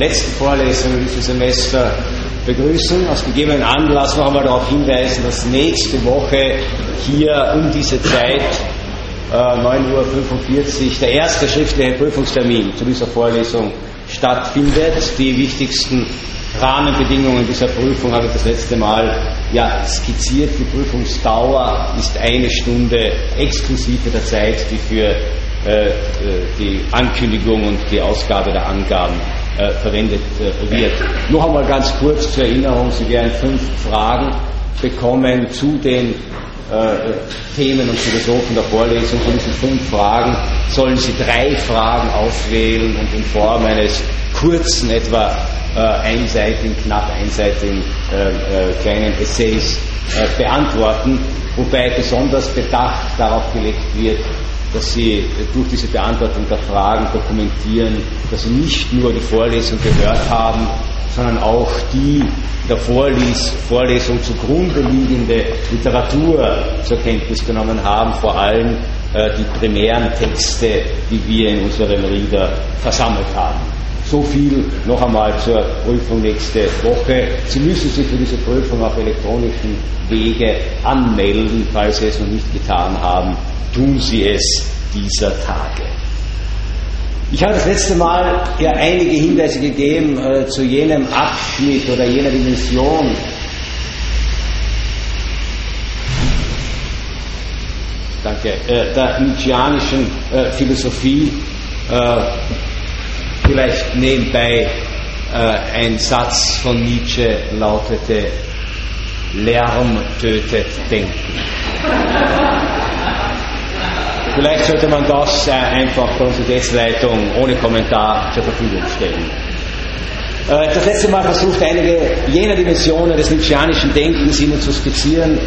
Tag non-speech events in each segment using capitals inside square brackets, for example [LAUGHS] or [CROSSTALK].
letzten Vorlesung in diesem Semester begrüßen. Aus gegebenen Anlass noch einmal darauf hinweisen, dass nächste Woche hier um diese Zeit, äh, 9.45 Uhr, der erste schriftliche Prüfungstermin zu dieser Vorlesung stattfindet. Die wichtigsten Rahmenbedingungen dieser Prüfung habe ich das letzte Mal ja, skizziert. Die Prüfungsdauer ist eine Stunde exklusive der Zeit, die für äh, die Ankündigung und die Ausgabe der Angaben äh, verwendet äh, wird. Noch einmal ganz kurz zur Erinnerung, Sie werden fünf Fragen bekommen zu den äh, Themen und Philosophen der Vorlesung. Von diesen fünf Fragen sollen Sie drei Fragen auswählen und in Form eines kurzen, etwa äh, einseitigen, knapp einseitigen äh, äh, kleinen Essays äh, beantworten, wobei besonders Bedacht darauf gelegt wird, dass Sie durch diese Beantwortung der Fragen dokumentieren, dass Sie nicht nur die Vorlesung gehört haben, sondern auch die der Vorles Vorlesung zugrunde liegende Literatur zur Kenntnis genommen haben, vor allem äh, die primären Texte, die wir in unserem Reader versammelt haben. So viel noch einmal zur Prüfung nächste Woche. Sie müssen sich für diese Prüfung auf elektronischen Wege anmelden. Falls Sie es noch nicht getan haben, tun Sie es dieser Tage. Ich habe das letzte Mal ja einige Hinweise gegeben äh, zu jenem Abschnitt oder jener Dimension, danke, äh, der Nietzscheanischen äh, Philosophie, äh, Vielleicht nebenbei äh, ein Satz von Nietzsche lautete, Lärm tötet Denken. [LAUGHS] Vielleicht sollte man das äh, einfach der Universitätsleitung ohne Kommentar zur Verfügung stellen. Äh, das letzte Mal versucht, einige jener Dimensionen des Nietzscheanischen Denkens Ihnen zu skizzieren,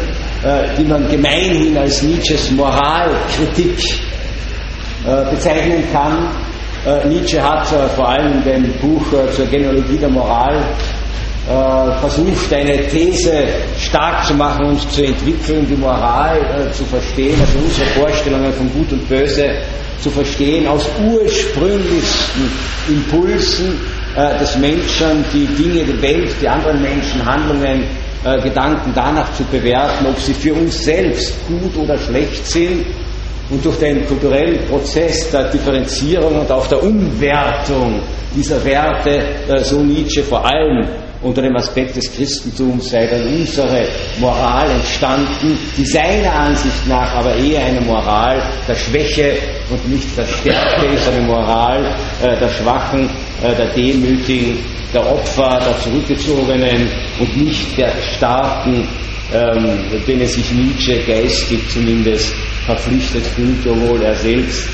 äh, die man gemeinhin als Nietzsches Moralkritik äh, bezeichnen kann äh, Nietzsche hat äh, vor allem in dem Buch zur Genealogie der Moral versucht, eine These stark zu machen und zu entwickeln, die Moral äh, zu verstehen, also unsere Vorstellungen von Gut und Böse zu verstehen, aus ursprünglichsten Impulsen äh, des Menschen, die Dinge, die Welt, die anderen Menschen, Handlungen, Gedanken danach zu bewerten, ob sie für uns selbst gut oder schlecht sind. Und durch den kulturellen Prozess der Differenzierung und auch der Umwertung dieser Werte, äh, so Nietzsche vor allem unter dem Aspekt des Christentums sei dann unsere Moral entstanden, die seiner Ansicht nach aber eher eine Moral der Schwäche und nicht der Stärke ist, eine Moral äh, der Schwachen, äh, der Demütigen, der Opfer, der Zurückgezogenen und nicht der Starken, ähm, denen sich Nietzsche geistig zumindest verpflichtet fühlt, obwohl er selbst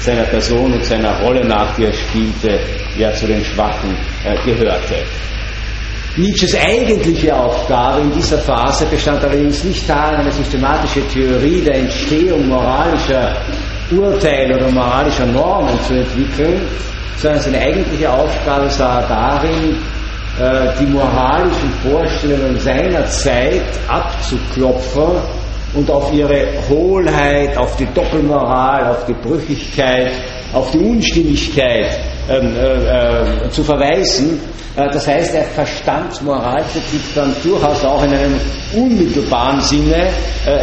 seiner Person und seiner Rolle nach, die er spielte, ja zu den Schwachen äh, gehörte. Nietzsches eigentliche Aufgabe in dieser Phase bestand allerdings nicht darin, eine systematische Theorie der Entstehung moralischer Urteile oder moralischer Normen zu entwickeln, sondern seine eigentliche Aufgabe sah darin, äh, die moralischen Vorstellungen seiner Zeit abzuklopfen und auf ihre Hohlheit, auf die Doppelmoral, auf die Brüchigkeit, auf die Unstimmigkeit äh, äh, zu verweisen. Äh, das heißt, er verstand Moralkritik dann durchaus auch in einem unmittelbaren Sinne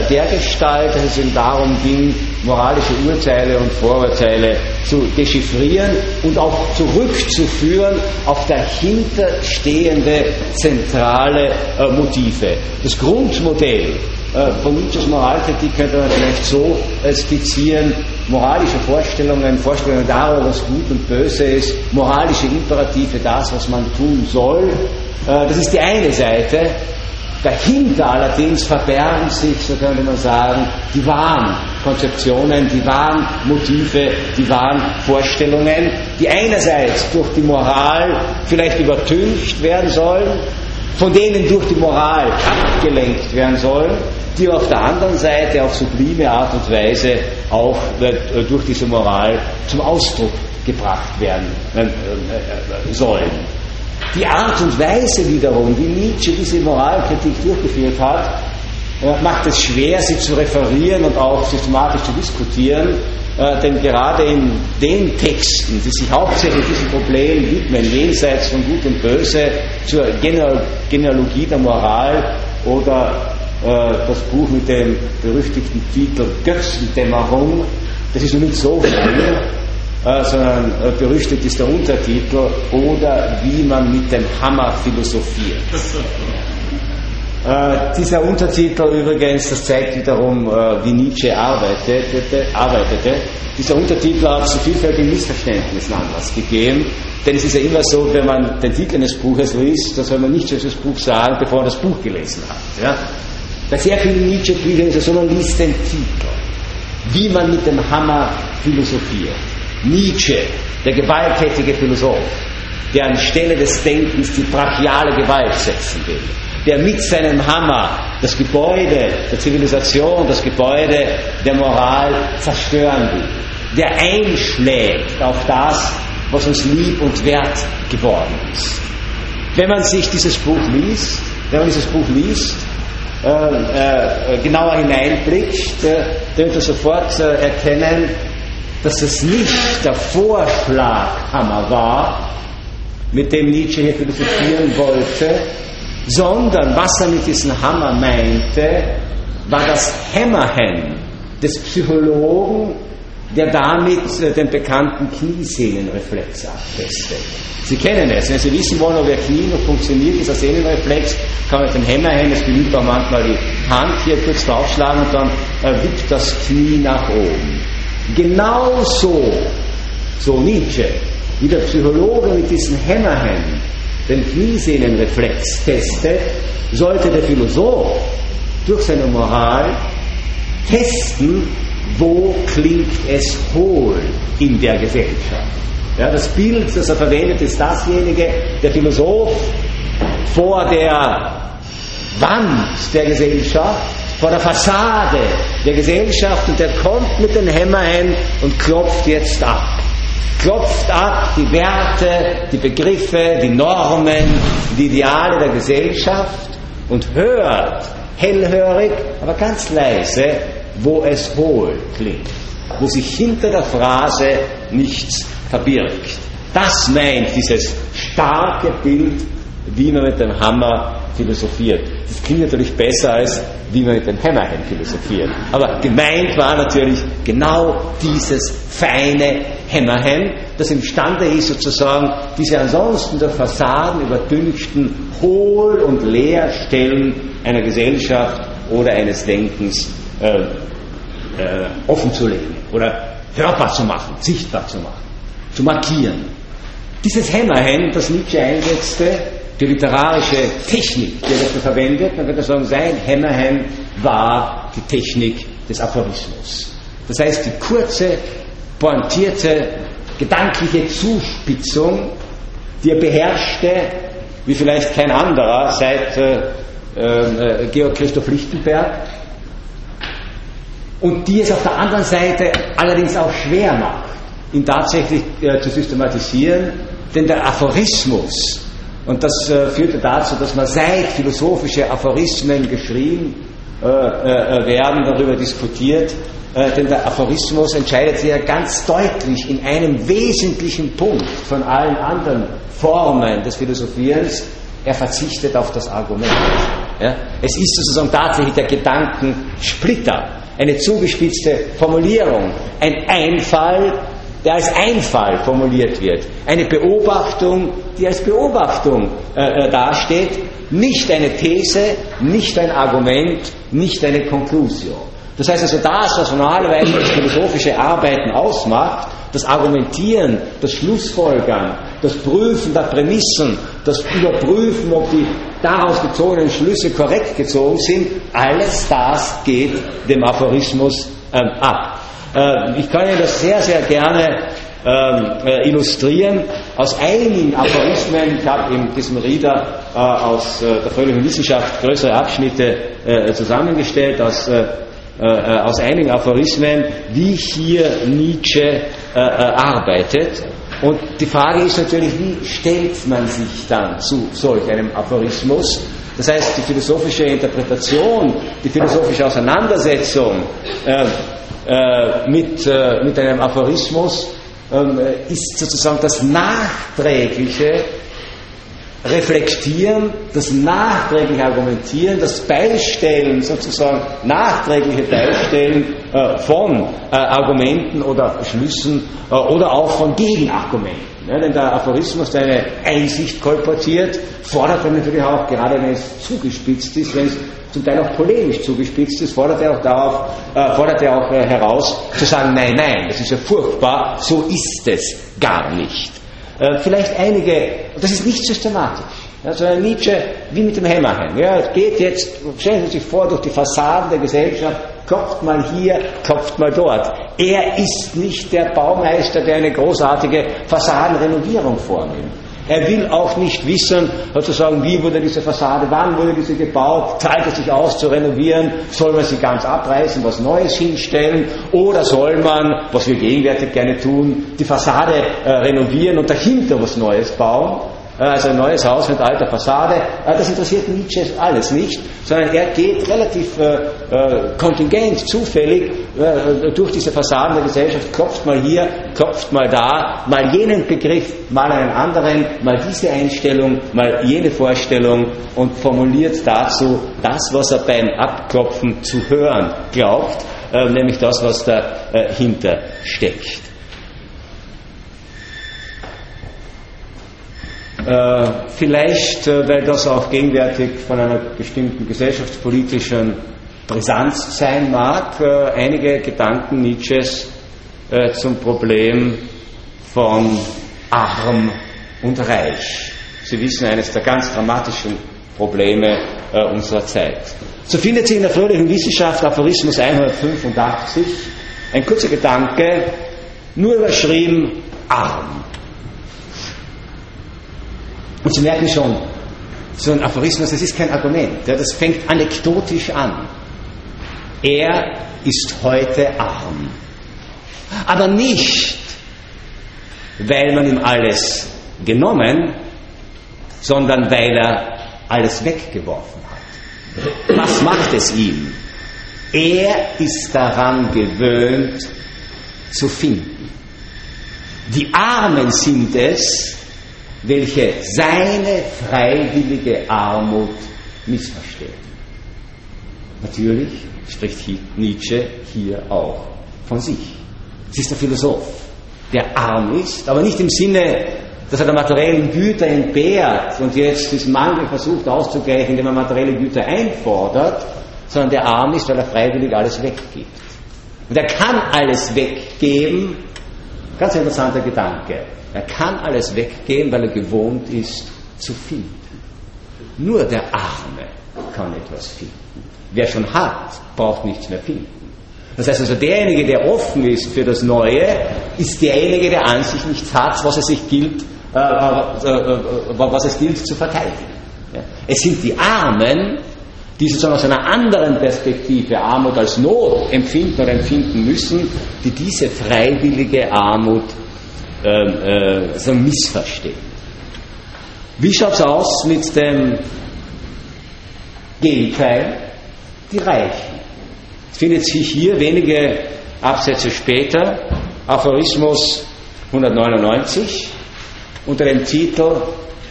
der Gestalt, dass es ihm darum ging, moralische Urteile und Vorurteile zu dechiffrieren und auch zurückzuführen auf dahinterstehende zentrale Motive. Das Grundmodell äh, Nietzsches Moralkritik könnte man vielleicht so skizzieren, moralische Vorstellungen, Vorstellungen darüber, was gut und böse ist, moralische Imperative, das, was man tun soll. Äh, das ist die eine Seite. Dahinter allerdings verbergen sich, so könnte man sagen, die wahren Konzeptionen, die wahren Motive, die wahren Vorstellungen, die einerseits durch die Moral vielleicht übertüncht werden sollen, von denen durch die Moral abgelenkt werden sollen, die auf der anderen Seite auf sublime Art und Weise auch äh, durch diese Moral zum Ausdruck gebracht werden äh, äh, sollen. Die Art und Weise wiederum, wie Nietzsche diese Moralkritik durchgeführt hat, macht es schwer, sie zu referieren und auch systematisch zu diskutieren, denn gerade in den Texten, die sich hauptsächlich diesem Problem widmen, jenseits von Gut und Böse, zur Genealogie der Moral oder äh, das Buch mit dem berüchtigten Titel Götzendämmerung, das ist nicht so viel, äh, sondern äh, berüchtigt ist der Untertitel oder wie man mit dem Hammer philosophiert. Äh, dieser Untertitel übrigens, das zeigt wiederum, äh, wie Nietzsche arbeitete, arbeitete. Dieser Untertitel hat zu vielfältigen Missverständnissen Anlass gegeben, denn es ist ja immer so, wenn man den Titel eines Buches liest, dann soll man nichts über das Buch sagen, bevor man das Buch gelesen hat. Ja? Bei sehr vielen Nietzsche-Büchern ist es so, man liest den Titel, wie man mit dem Hammer philosophiert. Nietzsche, der gewalttätige Philosoph, der anstelle des Denkens die brachiale Gewalt setzen will, der mit seinem Hammer das Gebäude der Zivilisation, das Gebäude der Moral zerstören will, der einschlägt auf das, was uns lieb und wert geworden ist. Wenn man sich dieses Buch liest, wenn man dieses Buch liest, äh, äh, genauer hineinblickt, äh, wird er sofort äh, erkennen, dass es nicht der Vorschlaghammer war, mit dem Nietzsche hier philosophieren wollte, sondern was er mit diesem Hammer meinte, war das Hämmerchen des Psychologen, der damit äh, den bekannten Kniesehnenreflex abtestet. Sie kennen es. Wenn Sie wissen wollen, ob Ihr Knie noch funktioniert, dieser Sehnenreflex, kann man mit dem Hämmerchen, es genügt auch manchmal die Hand hier kurz draufschlagen und dann äh, wippt das Knie nach oben. Genauso, so Nietzsche, wie der Psychologe mit diesem Hämmerchen den Kniesehnenreflex testet, sollte der Philosoph durch seine Moral testen, wo klingt es hohl in der Gesellschaft. Ja, das Bild, das er verwendet, ist dasjenige, der Philosoph vor der Wand der Gesellschaft, vor der Fassade der Gesellschaft und der kommt mit den Hämmerchen und klopft jetzt ab. Klopft ab die Werte, die Begriffe, die Normen, die Ideale der Gesellschaft und hört hellhörig, aber ganz leise, wo es hohl klingt, wo sich hinter der Phrase nichts verbirgt. Das meint dieses starke Bild, wie man mit dem Hammer philosophiert. Das klingt natürlich besser als wie man mit dem Hämmerchen philosophiert. Aber gemeint war natürlich genau dieses feine Hämmerchen, das imstande ist, sozusagen diese ansonsten der Fassaden übertünchten Hohl- und Leerstellen einer Gesellschaft oder eines Denkens äh, äh, offenzulegen oder hörbar zu machen, sichtbar zu machen zu markieren. Dieses Hämmerchen, das Nietzsche einsetzte, die literarische Technik, die er dafür verwendet, man könnte sagen, sein Hämmerchen war die Technik des Aphorismus. Das heißt, die kurze, pointierte, gedankliche Zuspitzung, die er beherrschte, wie vielleicht kein anderer seit äh, äh, Georg Christoph Lichtenberg, und die es auf der anderen Seite allerdings auch schwer macht ihn tatsächlich äh, zu systematisieren, denn der Aphorismus, und das äh, führte dazu, dass man seit philosophische Aphorismen geschrieben äh, äh werden, darüber diskutiert, äh, denn der Aphorismus entscheidet sich ja ganz deutlich in einem wesentlichen Punkt von allen anderen Formen des Philosophierens, er verzichtet auf das Argument. Ja? Es ist sozusagen tatsächlich der Gedankensplitter, eine zugespitzte Formulierung, ein Einfall, der als Einfall formuliert wird. Eine Beobachtung, die als Beobachtung äh, äh, dasteht, nicht eine These, nicht ein Argument, nicht eine Konklusion. Das heißt also das, was normalerweise philosophische Arbeiten ausmacht, das Argumentieren, das Schlussfolgern, das Prüfen der Prämissen, das Überprüfen, ob die daraus gezogenen Schlüsse korrekt gezogen sind, alles das geht dem Aphorismus ähm, ab. Äh, ich kann Ihnen das sehr, sehr gerne ähm, äh, illustrieren aus einigen Aphorismen. Ich habe in diesem Rieder aus der fröhlichen Wissenschaft größere Abschnitte zusammengestellt, aus, aus einigen Aphorismen, wie hier Nietzsche arbeitet. Und die Frage ist natürlich, wie stellt man sich dann zu solch einem Aphorismus? Das heißt, die philosophische Interpretation, die philosophische Auseinandersetzung äh, äh, mit, äh, mit einem Aphorismus ähm, ist sozusagen das nachträgliche Reflektieren, das nachträgliche Argumentieren, das Beistellen, sozusagen nachträgliche Beistellen äh, von äh, Argumenten oder Schlüssen äh, oder auch von Gegenargumenten. Ja, denn der Aphorismus, der eine Einsicht kolportiert, fordert er natürlich auch, gerade wenn es zugespitzt ist, wenn es zum Teil auch polemisch zugespitzt ist, fordert er auch darauf, äh, fordert er auch äh, heraus, zu sagen, nein, nein, das ist ja furchtbar, so ist es gar nicht. Äh, vielleicht einige, das ist nicht systematisch. Also Nietzsche, wie mit dem Hämmerchen. Ja, es geht jetzt, stellen Sie sich vor, durch die Fassaden der Gesellschaft, klopft mal hier, klopft mal dort. Er ist nicht der Baumeister, der eine großartige Fassadenrenovierung vornimmt. Er will auch nicht wissen, sozusagen, wie wurde diese Fassade, wann wurde diese gebaut, zahlt es sich aus zu renovieren, soll man sie ganz abreißen, was Neues hinstellen, oder soll man, was wir gegenwärtig gerne tun, die Fassade äh, renovieren und dahinter was Neues bauen. Äh, also ein neues Haus mit alter Fassade, äh, das interessiert Nietzsche alles nicht, sondern er geht relativ äh, kontingent, zufällig durch diese Fassaden der Gesellschaft, klopft mal hier, klopft mal da, mal jenen Begriff, mal einen anderen, mal diese Einstellung, mal jene Vorstellung und formuliert dazu das, was er beim Abklopfen zu hören glaubt, nämlich das, was dahinter steckt. Vielleicht, äh, weil das auch gegenwärtig von einer bestimmten gesellschaftspolitischen Brisanz sein mag, äh, einige Gedanken Nietzsches zum Problem von arm und reich. Sie wissen, eines der ganz dramatischen Probleme unserer Zeit. So findet sich in der fröhlichen Wissenschaft Aphorismus 185 ein kurzer Gedanke, nur überschrieben arm. Und Sie merken schon, so ein Aphorismus, das ist kein Argument, ja, das fängt anekdotisch an. Er ist heute arm. Aber nicht, weil man ihm alles genommen, sondern weil er alles weggeworfen hat. Was macht es ihm? Er ist daran gewöhnt zu finden. Die Armen sind es, welche seine freiwillige Armut missverstehen. Natürlich spricht Nietzsche hier auch von sich. Es ist der Philosoph, der arm ist, aber nicht im Sinne, dass er der materiellen Güter entbehrt und jetzt diesen Mangel versucht auszugleichen, indem er materielle Güter einfordert, sondern der arm ist, weil er freiwillig alles weggibt. Und er kann alles weggeben, ganz interessanter Gedanke, er kann alles weggeben, weil er gewohnt ist zu finden. Nur der Arme kann etwas finden. Wer schon hat, braucht nichts mehr finden. Das heißt also, derjenige, der offen ist für das Neue, ist derjenige, der an sich nichts hat, was es sich gilt, äh, äh, äh, was es gilt zu verteidigen. Ja. Es sind die Armen, die sozusagen aus einer anderen Perspektive Armut als Not empfinden oder empfinden müssen, die diese freiwillige Armut äh, äh, so missverstehen. Wie schaut es aus mit dem Gegenteil? Die Reichen. Es findet sich hier wenige Absätze später, Aphorismus 199, unter dem Titel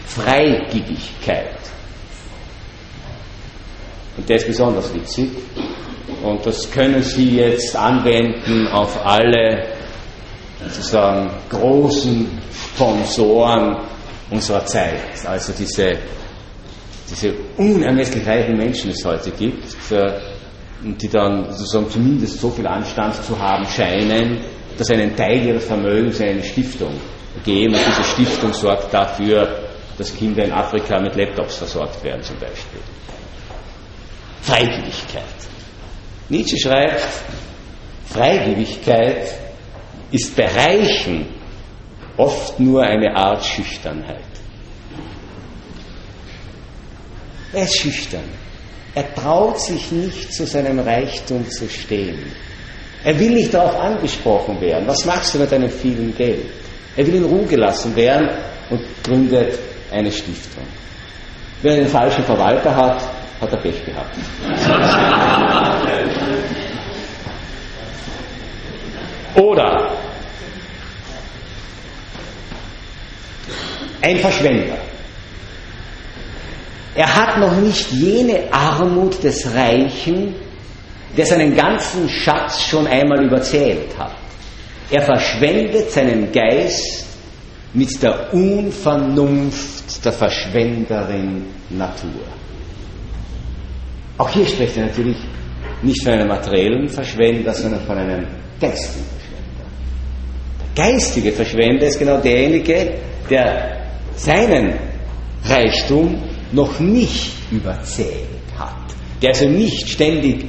Freigiebigkeit. Und der ist besonders witzig. Und das können Sie jetzt anwenden auf alle sozusagen großen Sponsoren unserer Zeit, also diese, diese unermesslich reichen Menschen es heute gibt, äh, die dann sozusagen zumindest so viel Anstand zu haben scheinen, dass einen Teil ihres Vermögens in eine Stiftung geben und diese Stiftung sorgt dafür, dass Kinder in Afrika mit Laptops versorgt werden zum Beispiel. Freigebigkeit. Nietzsche schreibt, Freigebigkeit ist bei Reichen oft nur eine Art Schüchternheit. Er ist schüchtern. Er traut sich nicht, zu seinem Reichtum zu stehen. Er will nicht darauf angesprochen werden. Was machst du mit deinem vielen Geld? Er will in Ruhe gelassen werden und gründet eine Stiftung. Wer einen falschen Verwalter hat, hat er Pech gehabt. [LAUGHS] Oder ein Verschwender. Er hat noch nicht jene Armut des Reichen, der seinen ganzen Schatz schon einmal überzählt hat. Er verschwendet seinen Geist mit der Unvernunft der Verschwenderin Natur. Auch hier spricht er natürlich nicht von einem materiellen Verschwender, sondern von einem geistigen geistige Verschwender ist genau derjenige, der seinen Reichtum noch nicht überzählt hat, der also nicht ständig,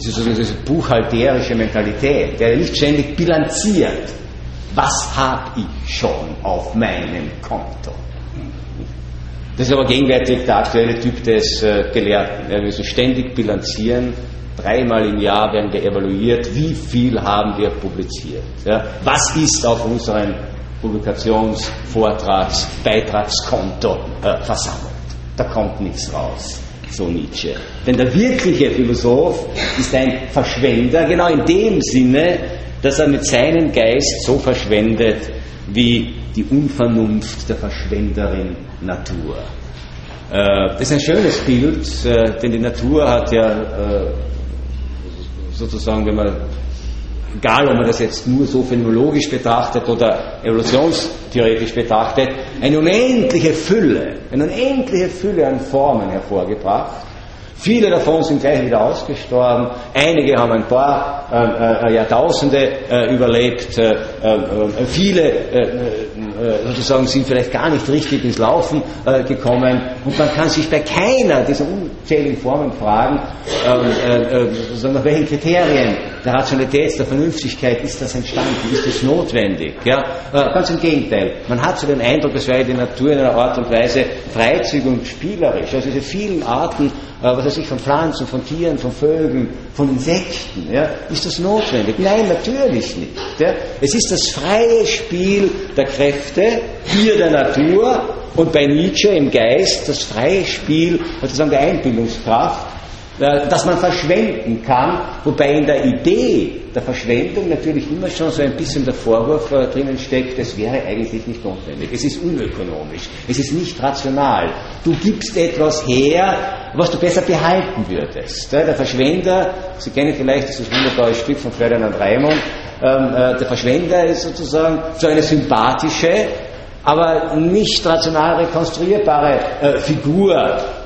diese, diese buchhalterische Mentalität, der nicht ständig bilanziert, was habe ich schon auf meinem Konto. Das ist aber gegenwärtig der aktuelle Typ des äh, Gelehrten. Wir müssen ständig bilanzieren. Dreimal im Jahr werden wir evaluiert, wie viel haben wir publiziert. Ja? Was ist auf unserem Publikations-, Beitragskonto äh, versammelt? Da kommt nichts raus, so Nietzsche. Denn der wirkliche Philosoph ist ein Verschwender, genau in dem Sinne, dass er mit seinem Geist so verschwendet, wie die Unvernunft der Verschwenderin Natur. Äh, das ist ein schönes Bild, äh, denn die Natur hat ja äh, sozusagen, wenn man, egal ob man das jetzt nur so phänomenologisch betrachtet oder evolutionstheoretisch betrachtet, eine unendliche Fülle, eine unendliche Fülle an Formen hervorgebracht Viele davon sind gleich wieder ausgestorben. Einige haben ein paar äh, äh, Jahrtausende äh, überlebt. Äh, äh, viele äh, sozusagen sind vielleicht gar nicht richtig ins Laufen gekommen. Und man kann sich bei keiner dieser unzähligen Formen fragen, sozusagen nach welchen Kriterien der Rationalität, der Vernünftigkeit ist das entstanden, ist das notwendig. Ja? ganz im Gegenteil. Man hat so den Eindruck, es wäre die Natur in einer Art und Weise freizügig und spielerisch. Also diese vielen Arten äh, was weiß ich, von Pflanzen, von Tieren, von Vögeln, von Insekten. Ja? Ist das notwendig? Nein, natürlich nicht. Ja? Es ist das freie Spiel der Kräfte hier der Natur und bei Nietzsche im Geist das freie Spiel sozusagen der Einbildungskraft äh, das man verschwenden kann, wobei in der Idee der Verschwendung natürlich immer schon so ein bisschen der Vorwurf äh, drinnen steckt, es wäre eigentlich nicht notwendig. Es ist unökonomisch, es ist nicht rational. Du gibst etwas her, was du besser behalten würdest. Äh, der Verschwender, Sie kennen vielleicht dieses wunderbare Stück von Ferdinand Raimund, ähm, äh, der Verschwender ist sozusagen so eine sympathische, aber nicht rational rekonstruierbare äh, Figur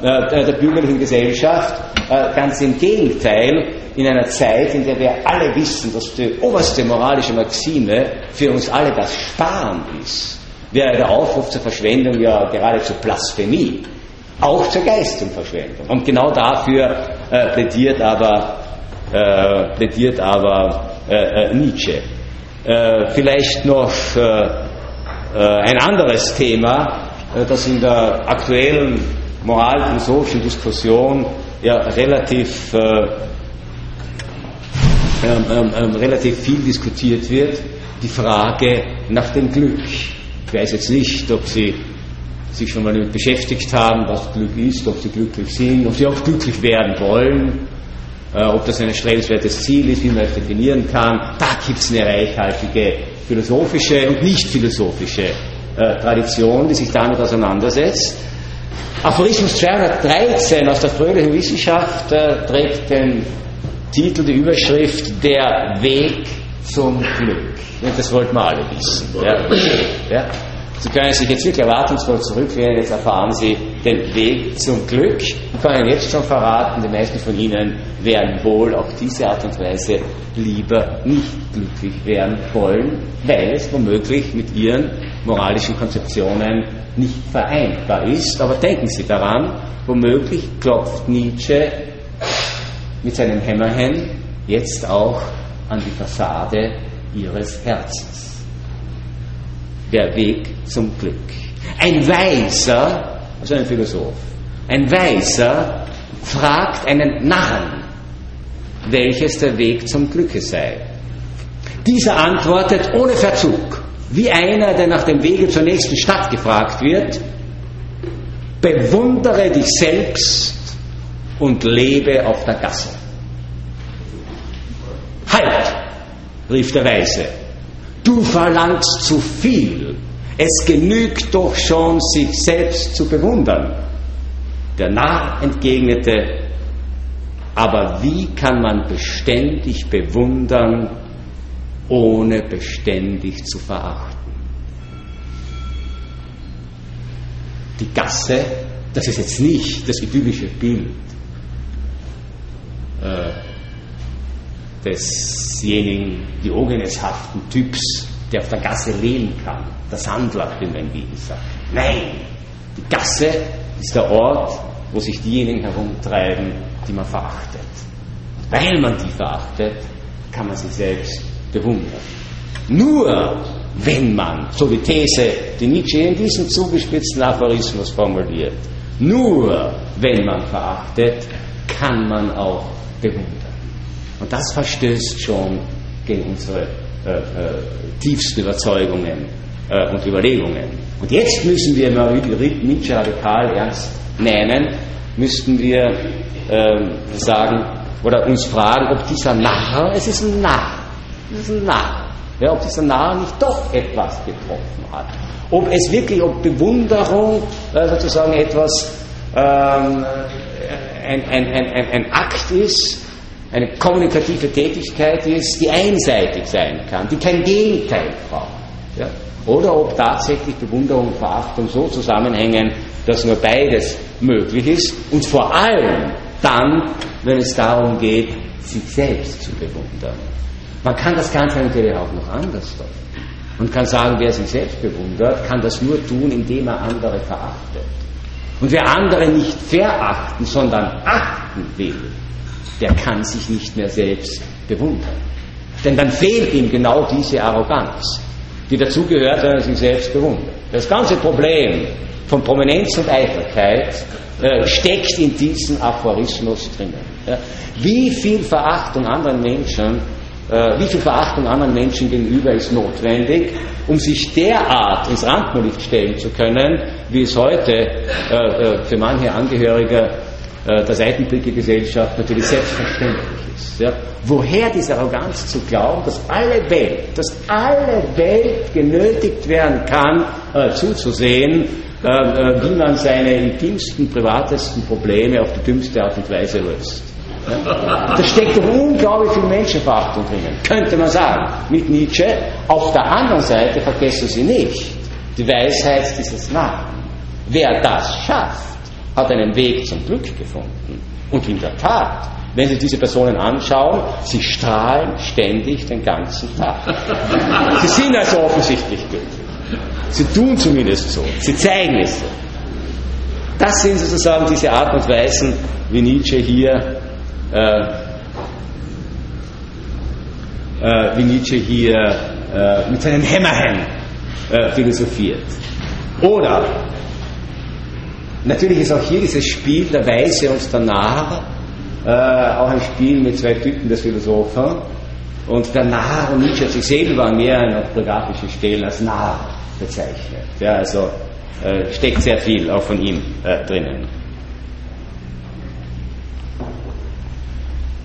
äh, der bürgerlichen Gesellschaft. Äh, ganz im Gegenteil, in einer Zeit, in der wir alle wissen, dass die oberste moralische Maxime für uns alle das Sparen ist, wäre der Aufruf zur Verschwendung ja geradezu Blasphemie. Auch zur Geistumverschwendung. Und genau dafür äh, plädiert aber, äh, plädiert aber äh, Nietzsche. vielleicht noch ein anderes Thema, äh, das in der aktuellen moralphilosophischen Diskussion ja relativ, äh, ähm, ähm, ähm, relativ viel diskutiert wird, die Frage nach dem Glück. Ich weiß jetzt nicht, ob Sie sich schon mal damit beschäftigt haben, was Glück ist, ob Sie glücklich sind, ob Sie auch glücklich werden wollen, äh, ob das ein erstrebenswertes Ziel ist, wie man es definieren kann. Da gibt es eine reichhaltige philosophische und nicht philosophische äh, Tradition, die sich damit auseinandersetzt. Aphorismus 213 aus der fröhlichen Wissenschaft äh, trägt den Titel, die Überschrift Der Weg zum Glück. Und das wollten wir alle wissen. Ja. Ja. Sie können sich jetzt wirklich erwartungsvoll zurücklehnen, jetzt erfahren Sie den Weg zum Glück. Ich kann Ihnen jetzt schon verraten, die meisten von Ihnen werden wohl auf diese Art und Weise lieber nicht glücklich werden wollen, weil es womöglich mit Ihren moralischen Konzeptionen nicht vereinbar ist. Aber denken Sie daran, womöglich klopft Nietzsche mit seinem Hämmerchen jetzt auch an die Fassade Ihres Herzens der Weg zum Glück. Ein Weiser, also ein Philosoph, Ein Weiser fragt einen Narren, welches der Weg zum Glücke sei. Dieser antwortet ohne Verzug, wie einer, der nach dem Wege zur nächsten Stadt gefragt wird, bewundere dich selbst und lebe auf der Gasse. Halt, rief der Weise, du verlangst zu viel, es genügt doch schon, sich selbst zu bewundern. Der Narr entgegnete, aber wie kann man beständig bewundern, ohne beständig zu verachten? Die Gasse, das ist jetzt nicht das idyllische Bild äh, desjenigen diogeneshaften Typs, der auf der Gasse leben kann, der Sandler, wie man in Wien sagt. Nein, die Gasse ist der Ort, wo sich diejenigen herumtreiben, die man verachtet. Weil man die verachtet, kann man sich selbst bewundern. Nur wenn man, so die These, die Nietzsche in diesem zugespitzten Aphorismus formuliert, nur wenn man verachtet, kann man auch bewundern. Und das verstößt schon gegen unsere äh, äh, tiefsten Überzeugungen äh, und Überlegungen. Und jetzt müssen wir mal Nietzsche radikal ernst nehmen, müssten wir ähm, sagen oder uns fragen, ob dieser Narr, es ist ein Narr, es ist ein Narr, ja, ob dieser Narr nicht doch etwas getroffen hat. Ob es wirklich, ob Bewunderung äh, sozusagen etwas, ähm, ein, ein, ein, ein Akt ist, eine kommunikative Tätigkeit ist, die einseitig sein kann, die kein Gegenteil braucht. Ja? Oder ob tatsächlich Bewunderung und Verachtung so zusammenhängen, dass nur beides möglich ist und vor allem dann, wenn es darum geht, sich selbst zu bewundern. Man kann das Ganze natürlich auch noch anders tun. Man kann sagen, wer sich selbst bewundert, kann das nur tun, indem er andere verachtet. Und wer andere nicht verachten, sondern achten will, der kann sich nicht mehr selbst bewundern. Denn dann fehlt ihm genau diese Arroganz, die dazugehört, er sich selbst bewundert. Das ganze Problem von Prominenz und Eitelkeit äh, steckt in diesem Aphorismus drinnen. Wie viel Verachtung anderen Menschen, äh, wie viel Verachtung anderen Menschen gegenüber ist notwendig, um sich derart ins Rampenlicht stellen zu können, wie es heute äh, für manche Angehörige der Seitenblicke-Gesellschaft natürlich selbstverständlich ist. Ja. Woher diese Arroganz zu glauben, dass alle Welt, dass alle Welt genötigt werden kann, äh, zuzusehen, äh, äh, wie man seine intimsten, privatesten Probleme auf die dümmste Art und Weise löst. Ja. Da steckt doch unglaublich viel Menschenverachtung drinnen, könnte man sagen, mit Nietzsche. Auf der anderen Seite vergessen Sie nicht die Weisheit dieses Narren. Wer das schafft, hat einen Weg zum Glück gefunden. Und in der Tat, wenn Sie diese Personen anschauen, sie strahlen ständig den ganzen Tag. [LAUGHS] Sie sind also offensichtlich glücklich. Sie tun zumindest so. Sie zeigen es so. Das sind sozusagen diese Art und Weisen, wie Nietzsche hier, äh, äh, wie Nietzsche hier äh, mit seinem Hämmerchen äh, philosophiert. Oder Natürlich ist auch hier dieses Spiel der Weise und der Narr äh, auch ein Spiel mit zwei Typen des Philosophen. Und der Narr und Nietzsche hat sich selber mehr an orthografischen Stellen als Narr bezeichnet. Ja, also äh, steckt sehr viel auch von ihm äh, drinnen.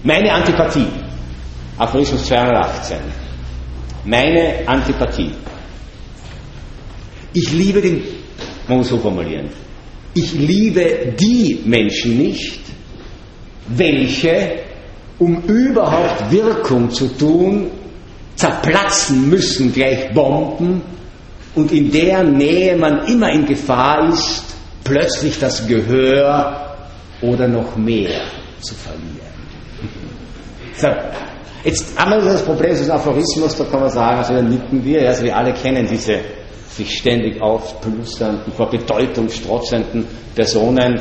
Meine Antipathie, Aphorismus 218. Meine Antipathie. Ich liebe den, man muss so formulieren, ich liebe die Menschen nicht, welche, um überhaupt Wirkung zu tun, zerplatzen müssen gleich Bomben und in deren Nähe man immer in Gefahr ist, plötzlich das Gehör oder noch mehr zu verlieren. [LAUGHS] So, jetzt haben wir das Problem des Aphorismus, da kann man sagen, also da nicken wir, also wir alle kennen diese sich ständig aufplüsternden, vor Bedeutung strotzenden Personen,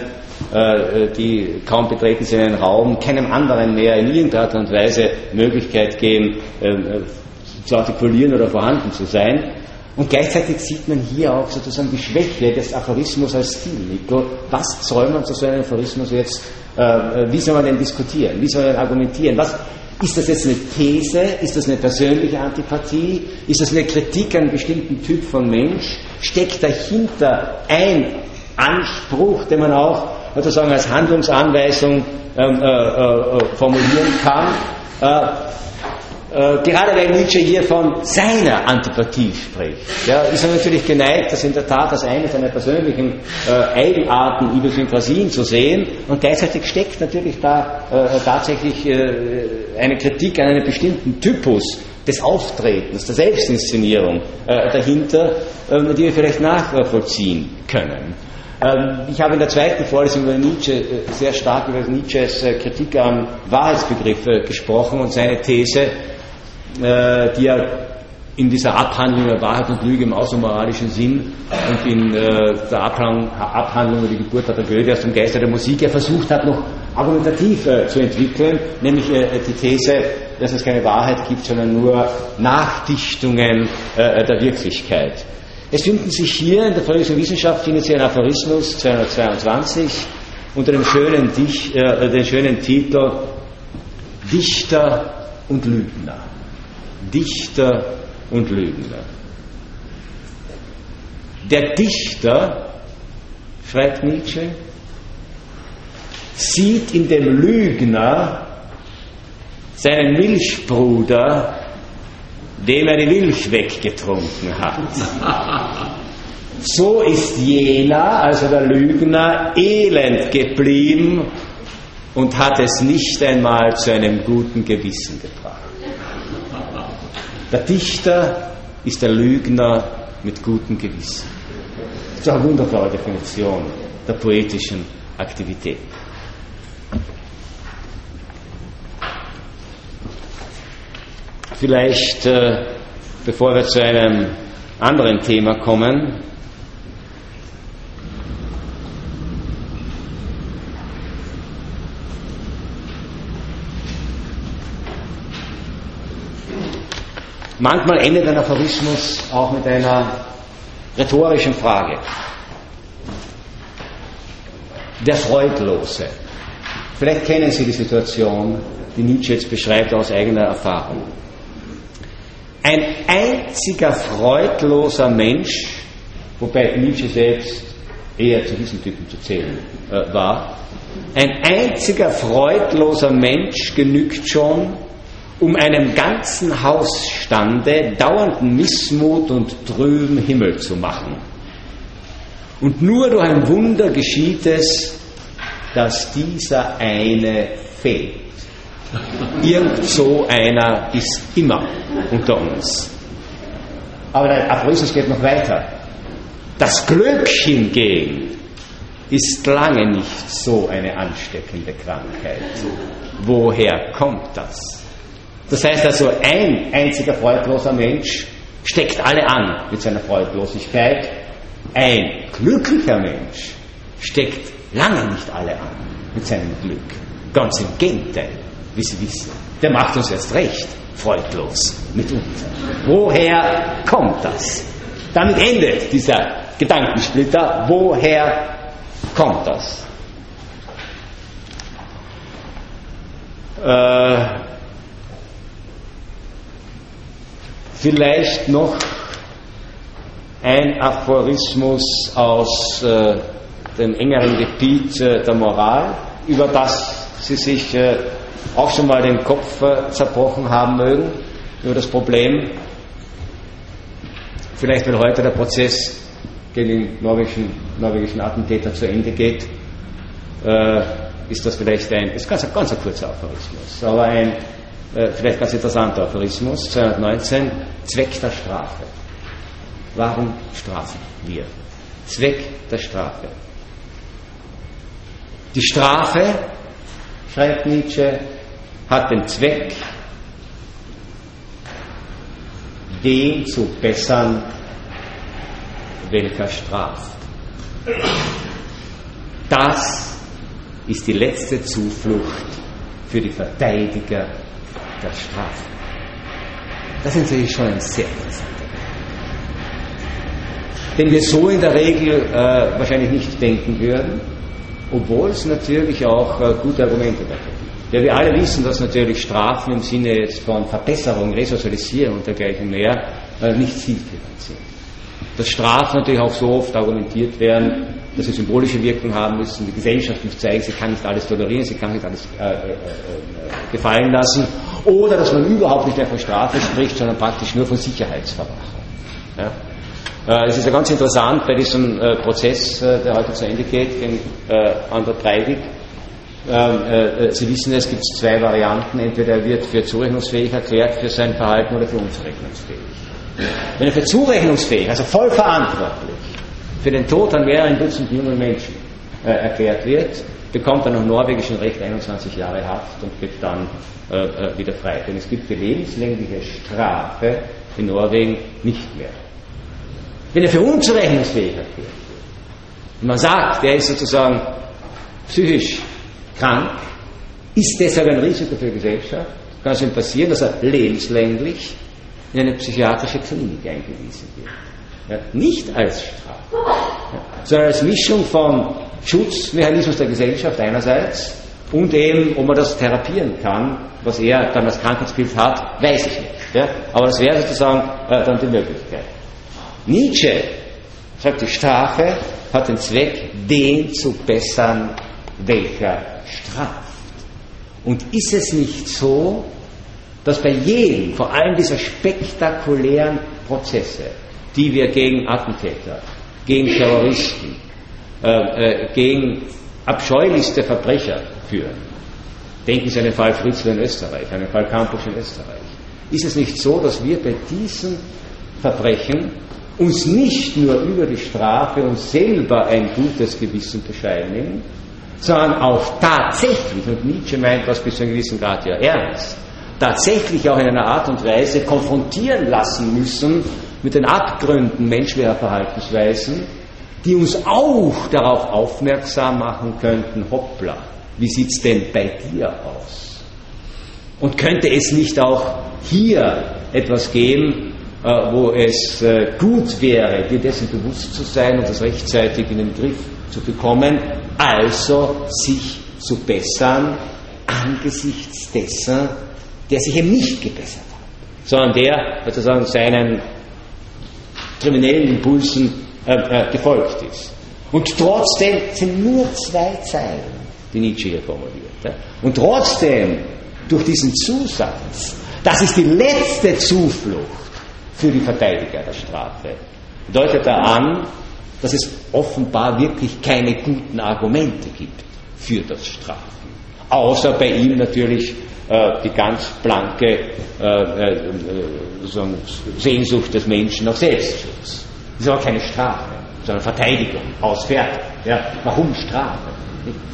äh, die kaum betreten sie einen Raum, keinem anderen mehr in irgendeiner Art und Weise Möglichkeit geben, ähm, äh, zu artikulieren oder vorhanden zu sein. Und gleichzeitig sieht man hier auch sozusagen die Schwäche des Aphorismus als Stilmittel. Was soll man zu so einem Aphorismus jetzt, äh, wie soll man denn diskutieren, wie soll man argumentieren? Was, ist das jetzt eine These? Ist das eine persönliche Antipathie? Ist das eine Kritik an einem bestimmten Typ von Mensch? Steckt dahinter ein Anspruch, den man auch sozusagen als Handlungsanweisung ähm, äh, äh, formulieren kann? Äh, äh, gerade weil Nietzsche hier von seiner Antipathie spricht, ja, ist er natürlich geneigt, das in der Tat als eine seiner persönlichen äh, Eigenarten, Idiosynkrasien zu sehen und gleichzeitig steckt natürlich da äh, tatsächlich äh, eine Kritik an einem bestimmten Typus des Auftretens, der Selbstinszenierung äh, dahinter, ähm, die wir vielleicht nachvollziehen können. Ähm, ich habe in der zweiten Vorlesung über Nietzsche sehr stark über Nietzsches Kritik am Wahrheitsbegriff gesprochen und seine These, äh, die ja in dieser Abhandlung der Wahrheit und Lüge im außermoralischen Sinn und in äh, der Abhandlung, Abhandlung über die Geburt der Tragödie aus dem Geiste der Musik ja versucht hat, noch argumentativ äh, zu entwickeln, nämlich äh, die These, dass es keine Wahrheit gibt, sondern nur Nachdichtungen äh, der Wirklichkeit. Es finden sich hier in der Verlesung Wissenschaft findet sich ein Aphorismus 222 unter dem schönen, Dich, äh, den schönen Titel Dichter und Lügner. Dichter und Lügner. Der Dichter, schreibt Nietzsche, sieht in dem Lügner seinen Milchbruder, dem er die Milch weggetrunken hat. [LAUGHS] So ist jener, also der Lügner, elend geblieben und hat es nicht einmal zu einem guten Gewissen gebracht. Der Dichter ist der Lügner mit gutem Gewissen. Das ist eine wunderbare Definition der poetischen Aktivität. Vielleicht, äh, bevor wir zu einem anderen Thema kommen, Manchmal endet ein Aphorismus auch mit einer rhetorischen Frage. Der Freudlose. Vielleicht kennen Sie die Situation, die Nietzsche jetzt beschreibt aus eigener Erfahrung. Ein einziger freudloser Mensch, wobei Nietzsche selbst eher zu diesen Typen zu zählen äh, war, ein einziger freudloser Mensch genügt schon, um einem ganzen Hausstande dauernden Missmut und trüben Himmel zu machen. Und nur durch ein Wunder geschieht es, dass dieser eine fehlt. Irgend so einer ist immer unter uns. Aber der Aphorismus geht noch weiter. Das Glück hingegen ist lange nicht so eine ansteckende Krankheit. Woher kommt das? Das heißt also, ein einziger freudloser Mensch steckt alle an mit seiner Freudlosigkeit. Ein glücklicher Mensch steckt lange nicht alle an mit seinem Glück. Ganz im Gegenteil, wie Sie wissen. Der macht uns erst recht freudlos mitunter. Woher kommt das? Damit endet dieser Gedankensplitter. Woher kommt das? Äh, Vielleicht noch ein Aphorismus aus äh, dem engeren Gebiet äh, der Moral, über das Sie sich äh, auch schon mal den Kopf äh, zerbrochen haben mögen, über das Problem. Vielleicht, wenn heute der Prozess gegen den norwegischen, norwegischen Attentäter zu Ende geht, äh, ist das vielleicht ein, ist ganz, ganz ein kurzer Aphorismus, aber ein äh, vielleicht ganz interessanter Aphorismus, 219, Zweck der Strafe. Warum strafen wir? Zweck der Strafe. Die Strafe, schreibt Nietzsche, hat den Zweck, den zu bessern, welcher straft. Das ist die letzte Zuflucht für die Verteidiger der Strafe. Das ist natürlich schon ein sehr interessanter den wir so in der Regel äh, wahrscheinlich nicht denken würden, obwohl es natürlich auch äh, gute Argumente dafür gibt. Ja, wir alle wissen, dass natürlich Strafen im Sinne jetzt von Verbesserung, Resozialisierung und dergleichen mehr äh, nicht zielführend sind. Dass Strafen natürlich auch so oft argumentiert werden, dass sie symbolische Wirkung haben müssen, die Gesellschaft muss zeigen, sie kann nicht alles tolerieren, sie kann nicht alles äh, äh, äh, gefallen lassen, oder dass man überhaupt nicht mehr von Strafe spricht, sondern praktisch nur von Sicherheitsverwachung. Ja? Äh, es ist ja ganz interessant bei diesem äh, Prozess, äh, der heute zu Ende geht, gegen Ander Breivik. Ähm, Sie wissen, es gibt zwei Varianten. Entweder er wird für zurechnungsfähig erklärt für sein Verhalten oder für unzurechnungsfähig. Wenn er für zurechnungsfähig, also voll verantwortlich, für den Tod an mehreren Dutzend jungen Menschen erklärt wird, bekommt er nach norwegischem Recht 21 Jahre Haft und wird dann wieder frei. Denn es gibt die lebenslängliche Strafe in Norwegen nicht mehr wenn er für unzurechnungsfähig erklärt wird. Und man sagt, er ist sozusagen psychisch krank, ist deshalb ein Risiko für die Gesellschaft, kann es ihm passieren, dass er lebenslänglich in eine psychiatrische Klinik eingewiesen wird. Ja, nicht als Strafe, ja, sondern als Mischung von Schutzmechanismus der Gesellschaft einerseits und eben, ob man das therapieren kann, was er dann als Krankheitsbild hat, weiß ich nicht. Ja, aber das wäre sozusagen äh, dann die Möglichkeit. Nietzsche sagt, die Strafe hat den Zweck, den zu bessern, welcher straft. Und ist es nicht so, dass bei jedem, vor allem dieser spektakulären Prozesse, die wir gegen Attentäter, gegen Terroristen, äh, äh, gegen abscheulichste Verbrecher führen, denken Sie an den Fall Fritzl in Österreich, an den Fall Campus in Österreich, ist es nicht so, dass wir bei diesen Verbrechen uns nicht nur über die Strafe uns selber ein gutes Gewissen bescheinigen, sondern auch tatsächlich, und Nietzsche meint das bis zu einem gewissen Grad ja ernst, tatsächlich auch in einer Art und Weise konfrontieren lassen müssen mit den Abgründen menschlicher Verhaltensweisen, die uns auch darauf aufmerksam machen könnten, hoppla, wie sieht es denn bei dir aus? Und könnte es nicht auch hier etwas geben, äh, wo es äh, gut wäre, dir dessen bewusst zu sein und das rechtzeitig in den Griff zu bekommen, also sich zu bessern angesichts dessen, der sich eben nicht gebessert hat, sondern der sozusagen seinen kriminellen Impulsen äh, äh, gefolgt ist. Und trotzdem sind nur zwei Zeilen, die Nietzsche hier formuliert. Ja? Und trotzdem, durch diesen Zusatz, das ist die letzte Zuflucht, für die Verteidiger der Strafe. Deutet er an, dass es offenbar wirklich keine guten Argumente gibt für das Strafen. Außer bei ihm natürlich äh, die ganz blanke äh, äh, Sehnsucht des Menschen nach Selbstschutz. Das ist aber keine Strafe, sondern Verteidigung, Ausfertigung. Ja, warum Strafe?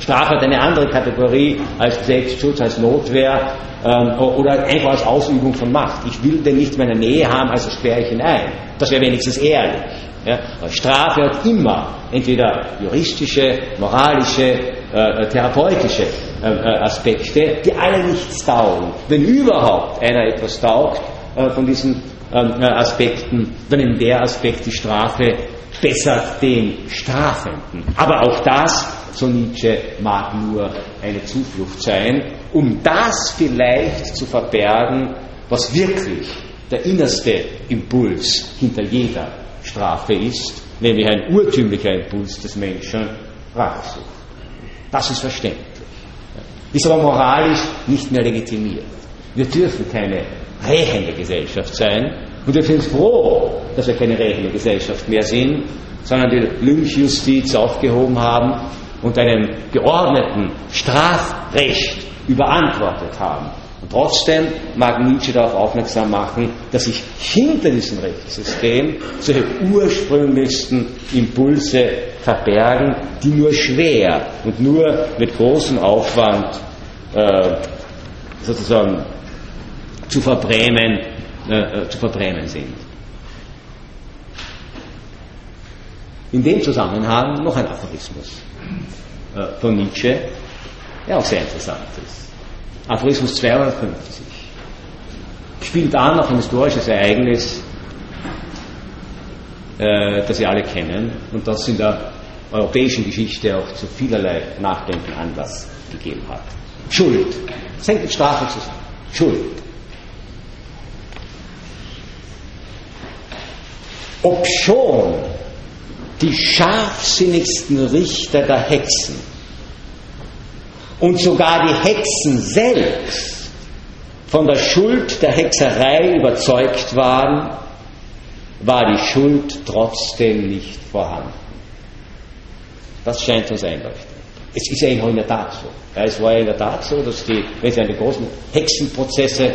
Strafe hat eine andere Kategorie als Selbstschutz, als Notwehr ähm, oder einfach als Ausübung von Macht. Ich will den nicht in meiner Nähe haben, also sperre ich ihn ein. Das wäre wenigstens ehrlich. Ja? Strafe hat immer entweder juristische, moralische, äh, therapeutische äh, äh, Aspekte, die alle nichts taugen. Wenn überhaupt einer etwas taugt äh, von diesen äh, Aspekten, dann der Aspekt die Strafe bessert den Strafenden. Aber auch das so Nietzsche, mag nur eine Zuflucht sein, um das vielleicht zu verbergen, was wirklich der innerste Impuls hinter jeder Strafe ist, nämlich ein urtümlicher Impuls des Menschen, Rachesucht. Das ist verständlich. Ist aber moralisch nicht mehr legitimiert. Wir dürfen keine rächende Gesellschaft sein und wir sind froh, dass wir keine rächende Gesellschaft mehr sind, sondern die Lynchjustiz aufgehoben haben und einem geordneten Strafrecht überantwortet haben. Und trotzdem mag Nietzsche darauf aufmerksam machen, dass sich hinter diesem Rechtssystem solche ursprünglichsten Impulse verbergen, die nur schwer und nur mit großem Aufwand äh, sozusagen zu verbrämen, äh, äh zu verbrämen sind. In dem Zusammenhang noch ein Aphorismus. Äh, von Nietzsche, der auch sehr interessant ist. Aphorismus 250 spielt an auf ein historisches Ereignis, äh, das wir alle kennen und das in der europäischen Geschichte auch zu vielerlei Nachdenken Anlass gegeben hat. Schuld. Das hängt Strafe zusammen. Schuld. Obschon die scharfsinnigsten Richter der Hexen und sogar die Hexen selbst von der Schuld der Hexerei überzeugt waren, war die Schuld trotzdem nicht vorhanden. Das scheint uns einleuchtend. Es ist auch in der Tat so. Ja, es war ja in der Tat so, dass die, wenn Sie an die großen Hexenprozesse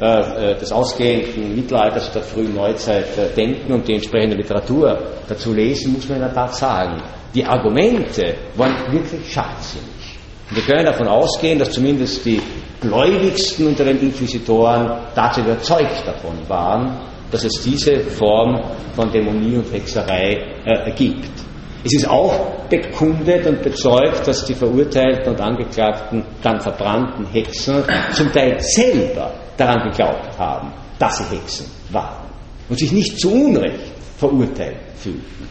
äh, äh, des ausgehenden Mittelalters, der frühen Neuzeit äh, denken und die entsprechende Literatur dazu lesen, muss man in der Tat sagen, die Argumente waren wirklich scharfsinnig. Wir können davon ausgehen, dass zumindest die Gläubigsten unter den Inquisitoren tatsächlich überzeugt davon waren, dass es diese Form von Dämonie und Hexerei äh, gibt. Es ist auch bekundet und bezeugt, dass die verurteilten und angeklagten, dann verbrannten Hexen zum Teil selber daran geglaubt haben, dass sie Hexen waren und sich nicht zu Unrecht verurteilt fühlten.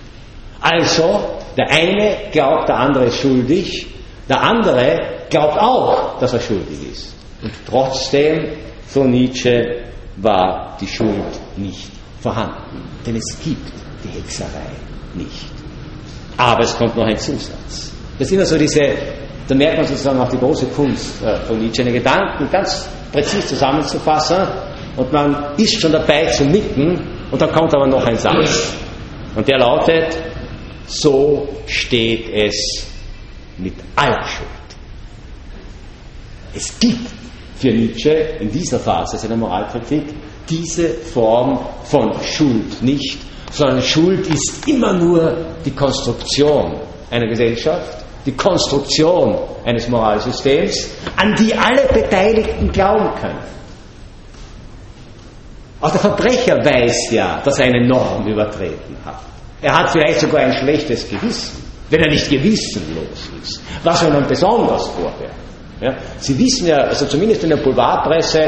Also, der eine glaubt, der andere ist schuldig, der andere glaubt auch, dass er schuldig ist. Und trotzdem, so Nietzsche, war die Schuld nicht vorhanden. Denn es gibt die Hexerei nicht. Aber es kommt noch ein Zusatz. Das ist immer so diese, da merkt man sozusagen auch die große Kunst äh, von Nietzsche, eine Gedanken ganz präzise zusammenzufassen und man ist schon dabei zu nicken und dann kommt aber noch ein Satz. Und der lautet, so steht es mit aller Schuld. Es gibt für Nietzsche in dieser Phase seiner Moralkritik diese Form von Schuld nicht, sondern Schuld ist immer nur die Konstruktion einer Gesellschaft, die Konstruktion eines Moralsystems, an die alle Beteiligten glauben können. Auch der Verbrecher weiß ja, dass er eine Norm übertreten hat. Er hat vielleicht sogar ein schlechtes Gewissen, wenn er nicht gewissenlos ist, was er dann besonders vorwärts. Ja? Sie wissen ja, also zumindest in der Boulevardpresse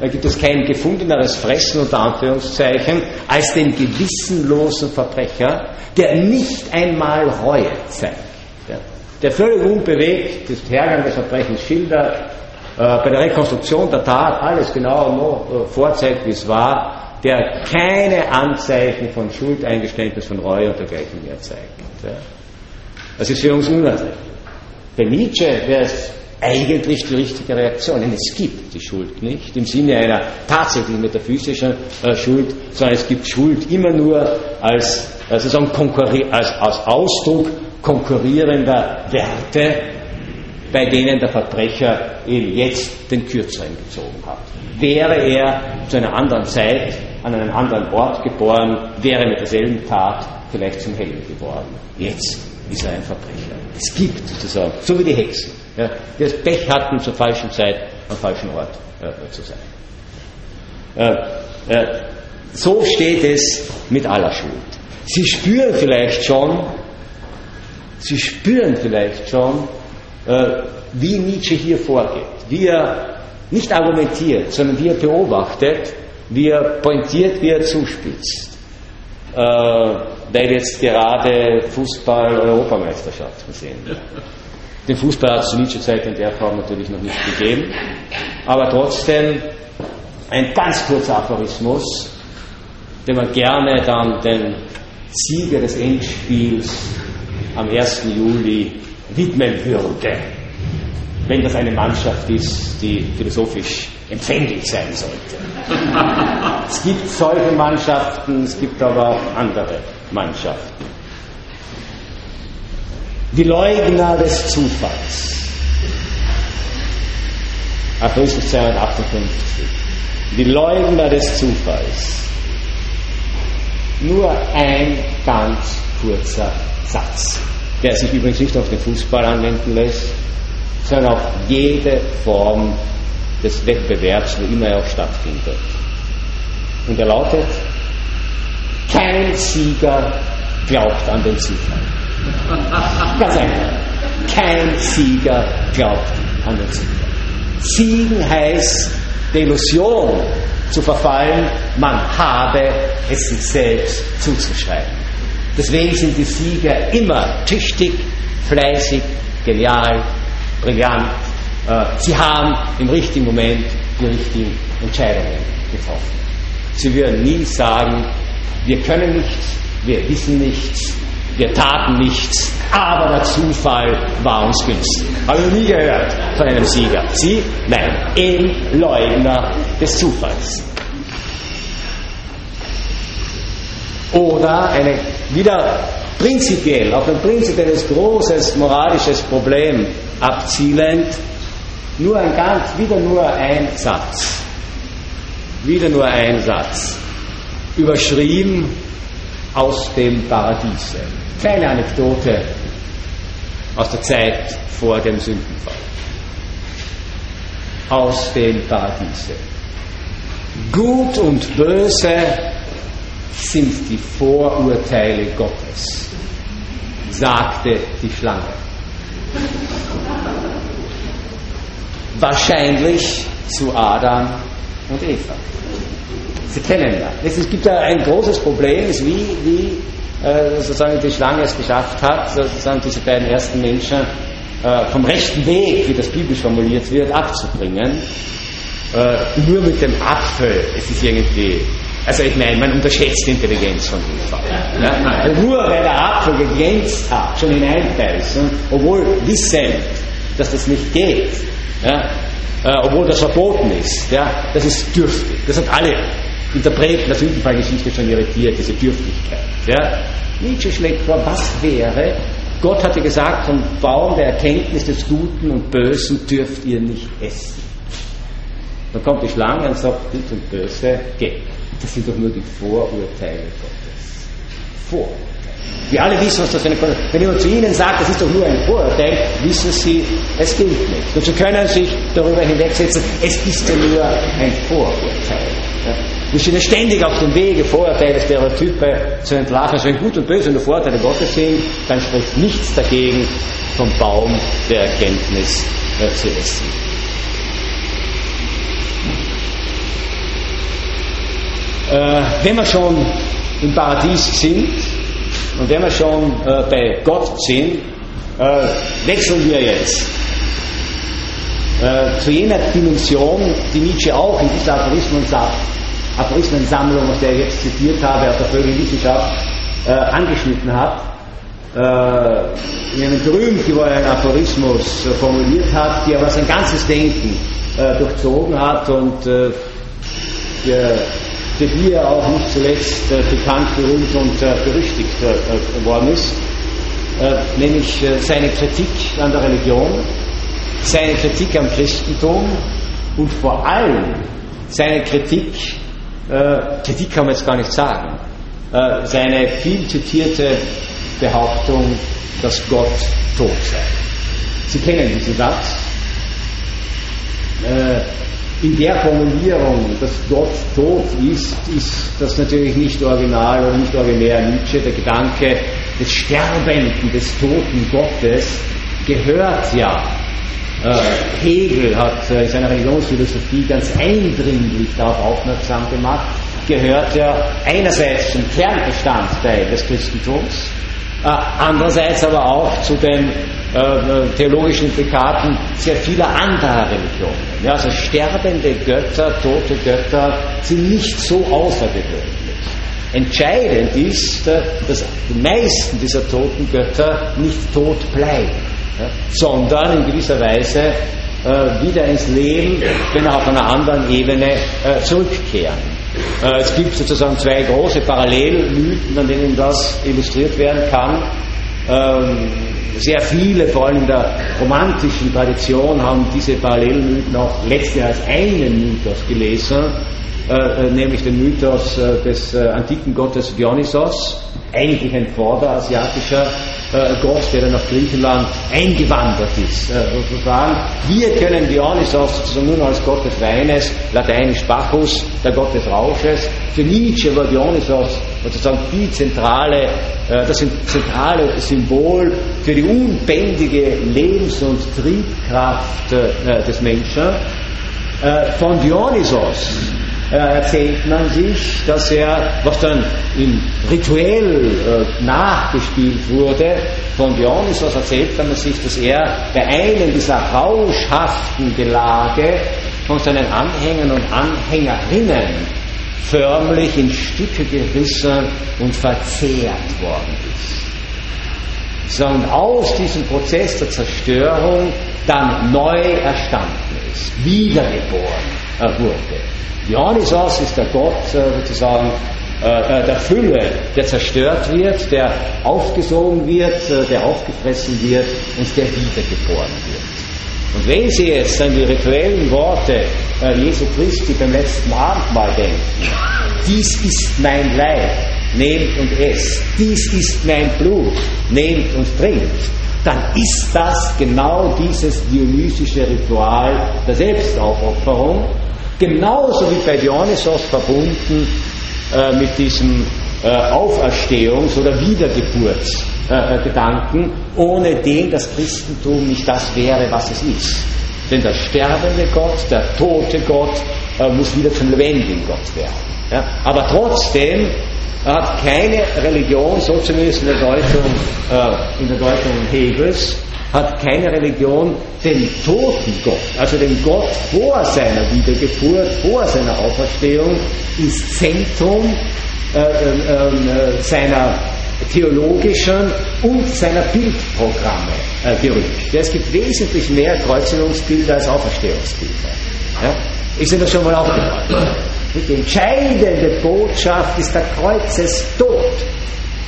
äh, gibt es kein gefundeneres Fressen unter Anführungszeichen als den gewissenlosen Verbrecher, der nicht einmal Reue zeigt. Der völlig unbewegt das Hergang des Verbrechens schildert, äh, bei der Rekonstruktion der Tat alles genau noch äh, vorzeigt, wie es war, der keine Anzeichen von Schuldeingeständnis, von Reue und dergleichen mehr zeigt. Ja? Das ist für uns unerträglich. Für Nietzsche wäre es eigentlich die richtige Reaktion. Denn es gibt die Schuld nicht im Sinne einer tatsächlichen metaphysischen äh, Schuld, sondern es gibt Schuld immer nur als, als, als, als Ausdruck konkurrierender Werte, bei denen der Verbrecher eben jetzt den Kürzeren gezogen hat. Wäre er zu einer anderen Zeit, an einem anderen Ort geboren, wäre mit derselben Tat vielleicht zum Helden geworden. Jetzt ist er ein Verbrecher. Es gibt sozusagen, so wie die Hexen ja, die das Pech hatten, zur falschen Zeit am falschen Ort äh, zu sein. Äh, äh, so steht es mit aller Schuld. Sie spüren vielleicht schon, Sie spüren vielleicht schon, äh, wie Nietzsche hier vorgeht, wie er nicht argumentiert, sondern wie er beobachtet, wie er pointiert, wie er zuspitzt. Äh, weil jetzt gerade Fußball-Europameisterschaften sind. [LAUGHS] Den Fußball hat es zu Nietzsche-Zeit in der Form natürlich noch nicht gegeben. Aber trotzdem ein ganz kurzer Aphorismus, den man gerne dann den Sieger des Endspiels am 1. Juli widmen würde, wenn das eine Mannschaft ist, die philosophisch empfänglich sein sollte. es gibt solche Mannschaften, es gibt aber auch andere Mannschaften. Die Leugner des Zufalls. Apostel 258. Die Leugner des Zufalls. Nur ein ganz kurzer Satz, der sich übrigens nicht auf den Fußball anwenden lässt, sondern auf jede Form des Wettbewerbs, wo immer er auch stattfindet. Und er lautet, kein Sieger glaubt an den Zufall. [LAUGHS] Ganz einfach. Kein Sieger glaubt an den Sieger. Siegen heißt, der Illusion zu verfallen, man habe es sich selbst zuzuschreiben. Deswegen sind die Sieger immer tüchtig, fleißig, genial, brillant. Äh, sie haben im richtigen Moment die richtigen Entscheidungen getroffen. Sie würden nie sagen, wir können nichts, wir wissen nichts, wir taten nichts, aber der Zufall war uns günstig. Habe ich nie gehört von einem Sieger. Sie? Nein, ein Leugner des Zufalls. Oder eine wieder prinzipiell, auf ein prinzipielles großes moralisches Problem abzielend, nur ein ganz, wieder nur ein Satz. Wieder nur ein Satz. Überschrieben aus dem Paradiese. Kleine Anekdote aus der Zeit vor dem Sündenfall. Aus dem Paradiese. Gut und böse sind die Vorurteile Gottes, sagte die Schlange. Wahrscheinlich zu Adam und Eva. Sie kennen ja. Es gibt ja ein großes Problem, ist wie, wie äh, sozusagen die Schlange es geschafft hat, sozusagen diese beiden ersten Menschen äh, vom rechten Weg, wie das biblisch formuliert wird, abzubringen. Äh, nur mit dem Apfel, es ist irgendwie also ich meine, man unterschätzt die Intelligenz von Eva. Ja? Also nur weil der Apfel geglänzt hat, schon hineinbeißen, obwohl wissend, dass das nicht geht, ja? äh, obwohl das verboten ist, ja? das ist dürftig. Das hat alle Interpreten der Sündenfallgeschichte schon irritiert, diese Dürftigkeit. Ja? Nietzsche schlägt vor, was wäre, Gott hatte gesagt, vom Baum der Erkenntnis des Guten und Bösen dürft ihr nicht essen. Dann kommt die Schlange und sagt, Gut und Böse geht. Das sind doch nur die Vorurteile Gottes. Vorurteile. Wir alle wissen, was das für eine Kon Wenn jemand zu Ihnen sagt, das ist doch nur ein Vorurteil, wissen Sie, es gilt nicht. Und Sie können sich darüber hinwegsetzen, es ist ja nur ein Vorurteil. Ja? Wir sind ständig auf dem Wege, Vorurteile, Stereotype zu entlarven. Also wenn Gut und Böse nur Vorurteile Gottes sind, dann spricht nichts dagegen, vom Baum der Erkenntnis äh, zu essen. Äh, wenn wir schon im Paradies sind und wenn wir schon äh, bei Gott sind, äh, wechseln wir jetzt äh, zu jener Dimension, die Nietzsche auch in dieser Aphorismensammlung, aus der ich jetzt zitiert habe, aus der Vögelwissenschaft, äh, angeschnitten hat. Äh, in einem berühmt gewordenen Aphorismus formuliert hat, die aber sein ganzes Denken durchzogen hat und der die er auch nicht zuletzt äh, bekannt, berühmt und äh, berüchtigt äh, worden ist, äh, nämlich äh, seine Kritik an der Religion, seine Kritik am Christentum und vor allem seine Kritik, äh, Kritik kann man jetzt gar nicht sagen, seine viel zitierte Behauptung, dass Gott tot sei. Sie kennen diesen Satz in der Formulierung, dass Gott tot ist, ist das natürlich nicht original oder nicht originär Nietzsche. Der Gedanke des Sterbenden, des toten Gottes gehört ja. Äh, Hegel hat äh, in seiner Religionsphilosophie ganz eindringlich darauf aufmerksam gemacht, gehört ja einerseits zum Kernbestandteil des Christentums, andererseits aber auch zu den äh, theologischen Implikaten sehr vieler anderer Religionen. Ja, also sterbende Götter, tote Götter sind nicht so außergewöhnlich. Entscheidend ist, äh, dass die meisten dieser toten Götter nicht tot bleiben, sondern in gewisser Weise äh, wieder ins Leben, wenn auch auf einer anderen Ebene äh, zurückkehren. Äh, es gibt sozusagen zwei große Parallelmythen, an denen das illustriert werden kann. Ähm, sehr viele, vor allem in der romantischen Tradition, haben diese Parallelmythen auch letztlich als einen Mythos gelesen, äh, äh, nämlich den Mythos äh, des äh, antiken Gottes Dionysos, eigentlich ein vorderasiatischer äh, Gott, der dann nach Griechenland eingewandert ist. Sozusagen. Wir können Dionysos sozusagen nur als Gott des Weines, lateinisch Bacchus, der Gott des Rausches. Für Nietzsche war Dionysos sozusagen die zentrale, das zentrale Symbol für die unbändige Lebens- und Triebkraft des Menschen. Von Dionysos erzählt man sich, dass er, was dann im rituell äh, nachgespielt wurde, von Dionysos erzählt man sich, dass er bei einem dieser rauschhaften Gelage von seinen Anhängern und Anhängerinnen förmlich in Stücke gerissen und verzehrt worden ist. Sondern aus diesem Prozess der Zerstörung dann neu erstanden ist, wiedergeboren wurde. Dionysos ist der Gott äh, sozusagen äh, äh, der Fülle, der zerstört wird, der aufgesogen wird, der aufgefressen wird und der wiedergeboren wird. Und wenn Sie jetzt an die rituellen Worte Jesu Christi beim letzten Abendmahl denken, dies ist mein Leib, nehmt und esst, dies ist mein Blut, nehmt und trinkt, dann ist das genau dieses dionysische Ritual der Selbstaufopferung, genauso wie bei Dionysos verbunden äh, mit diesem äh, Auferstehungs- oder Wiedergeburtsgedanken, äh, ohne den das Christentum nicht das wäre, was es ist. Denn der sterbende Gott, der tote Gott, äh, muss wieder zum lebendigen Gott werden. Ja? Aber trotzdem hat keine Religion, so zumindest in der Deutung, äh, in der Deutung Hegels, hat keine Religion den toten Gott, also den Gott vor seiner Wiedergeburt, vor seiner Auferstehung, ins Zentrum äh, äh, äh, seiner theologischen und seiner Bildprogramme gerückt. Es gibt wesentlich mehr Kreuzigungsbilder als Auferstehungsbilder. Ja? Ist Ihnen das schon mal aufgefallen? Die entscheidende Botschaft ist der Kreuzestod.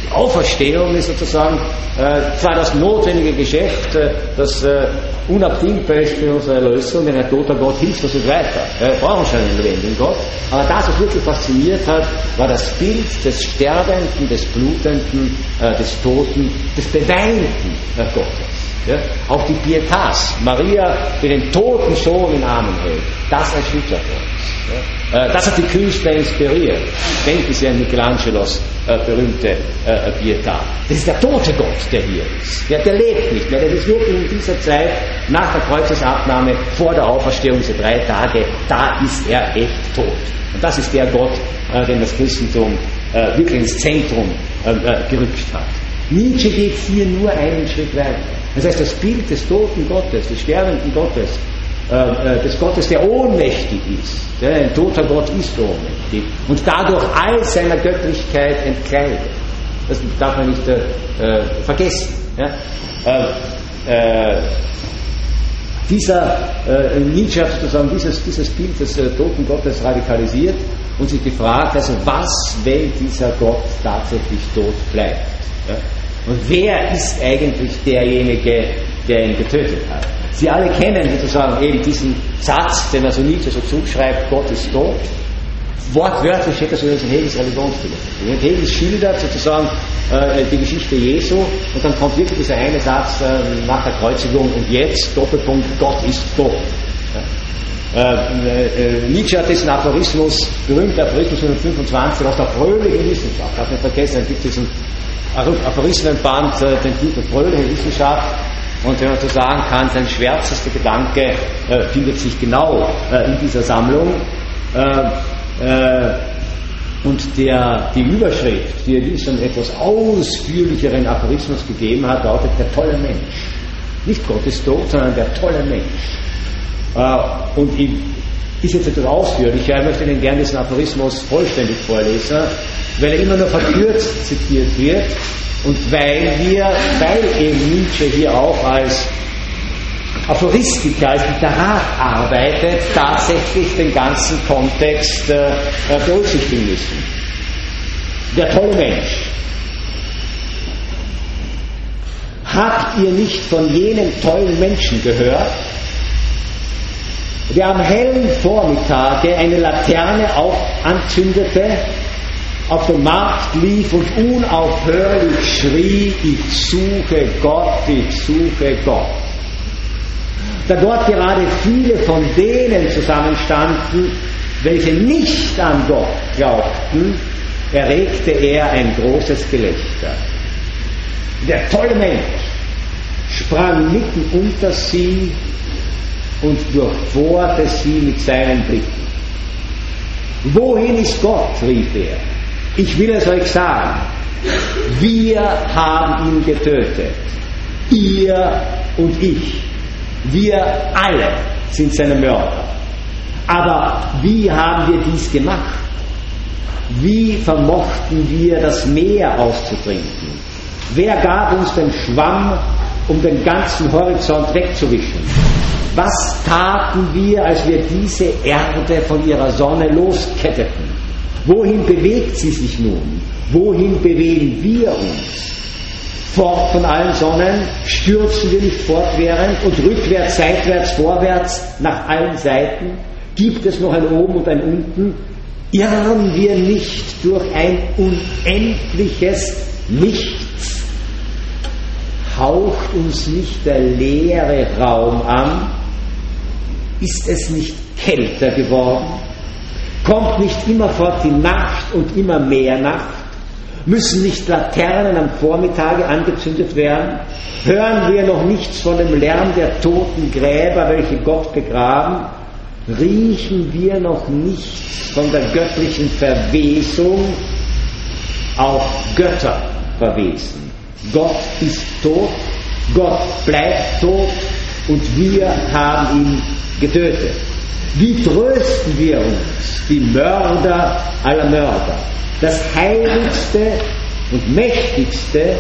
Die Auferstehung ist sozusagen äh, zwar das notwendige Geschäft, äh, das äh, unabdingbar ist für unsere Erlösung, denn ein toter Gott hilft uns nicht weiter. Wir brauchen schon einen lebendigen Gott. Aber das, was wirklich fasziniert hat, war das Bild des Sterbenden, des Blutenden, äh, des Toten, des Beweinten äh, Gottes. Ja? Auch die Pietas, Maria, die den toten Sohn in Armen hält, das erschüttert uns. Ja? Äh, das hat die Künstler inspiriert. Denken Sie an Michelangelos äh, berühmte äh, Pietà. Das ist der tote Gott, der hier ist. Der, der lebt nicht mehr. Der ist wirklich in dieser Zeit, nach der Kreuzesabnahme, vor der Auferstehung, diese drei Tage, da ist er echt tot. Und das ist der Gott, äh, den das Christentum äh, wirklich ins Zentrum äh, gerückt hat. Nietzsche geht hier nur einen Schritt weiter. Das heißt, das Bild des toten Gottes, des sterbenden Gottes, äh, äh, des Gottes, der ohnmächtig ist. Ein toter Gott ist ohnmächtig und dadurch all seiner Göttlichkeit entkleidet. Das darf man nicht äh, vergessen. Dieser Nietzsche hat sozusagen dieses, dieses Bild des toten Gottes radikalisiert und sich gefragt, also was, wenn dieser Gott tatsächlich tot bleibt? Ja? Und wer ist eigentlich derjenige, der ihn getötet hat? Sie alle kennen sozusagen eben diesen Satz, den also Nietzsche so zuschreibt, Gott ist tot. Wortwörtlich steht das übrigens in Hegels Religionsphilosophie. Hegel schildert sozusagen äh, die Geschichte Jesu und dann kommt wirklich dieser eine Satz äh, nach der Kreuzigung und jetzt, Doppelpunkt, Gott ist tot. Ja? Äh, äh, Nietzsche hat diesen Aphorismus, berühmter Aphorismus 125 aus der fröhlichen Wissenschaft, hat nicht vergessen, es gibt diesen Aphorismenband, äh, den Titel Fröhliche Wissenschaft. Und wenn man so sagen kann, sein schwärzester Gedanke äh, findet sich genau äh, in dieser Sammlung. Äh, äh und der, die Überschrift, die er diesem etwas ausführlicheren Aphorismus gegeben hat, lautet der tolle Mensch. Nicht Gottes Tod, sondern der tolle Mensch. Äh, und ich, ist jetzt etwas ausführlicher, ich möchte Ihnen gerne diesen Aphorismus vollständig vorlesen weil er immer nur verkürzt zitiert wird und weil wir, weil eben Nietzsche hier auch als Aphoristiker, als Literat arbeitet, tatsächlich den ganzen Kontext äh, berücksichtigen müssen. Der tolle Mensch. Habt ihr nicht von jenen tollen Menschen gehört, der am hellen Vormittage eine Laterne auch anzündete auf den Markt lief und unaufhörlich schrie, ich suche Gott, ich suche Gott. Da dort gerade viele von denen zusammenstanden, welche nicht an Gott glaubten, erregte er ein großes Gelächter. Der tolle Mensch sprang mitten unter sie und durchbohrte sie mit seinen Blicken. Wohin ist Gott? rief er. Ich will es euch sagen. Wir haben ihn getötet. Ihr und ich. Wir alle sind seine Mörder. Aber wie haben wir dies gemacht? Wie vermochten wir das Meer auszutrinken? Wer gab uns den Schwamm, um den ganzen Horizont wegzuwischen? Was taten wir, als wir diese Erde von ihrer Sonne losketteten? Wohin bewegt sie sich nun? Wohin bewegen wir uns? Fort von allen Sonnen stürzen wir nicht fortwährend und rückwärts, seitwärts, vorwärts, nach allen Seiten? Gibt es noch ein Oben und ein Unten? Irren wir nicht durch ein unendliches Nichts? Haucht uns nicht der leere Raum an? Ist es nicht kälter geworden? Kommt nicht immerfort die Nacht und immer mehr Nacht? Müssen nicht Laternen am Vormittage angezündet werden? Hören wir noch nichts von dem Lärm der toten Gräber, welche Gott begraben? riechen wir noch nichts von der göttlichen Verwesung, auch Götter verwesen. Gott ist tot, Gott bleibt tot und wir haben ihn getötet. Wie trösten wir uns, die Mörder aller Mörder? Das heiligste und mächtigste,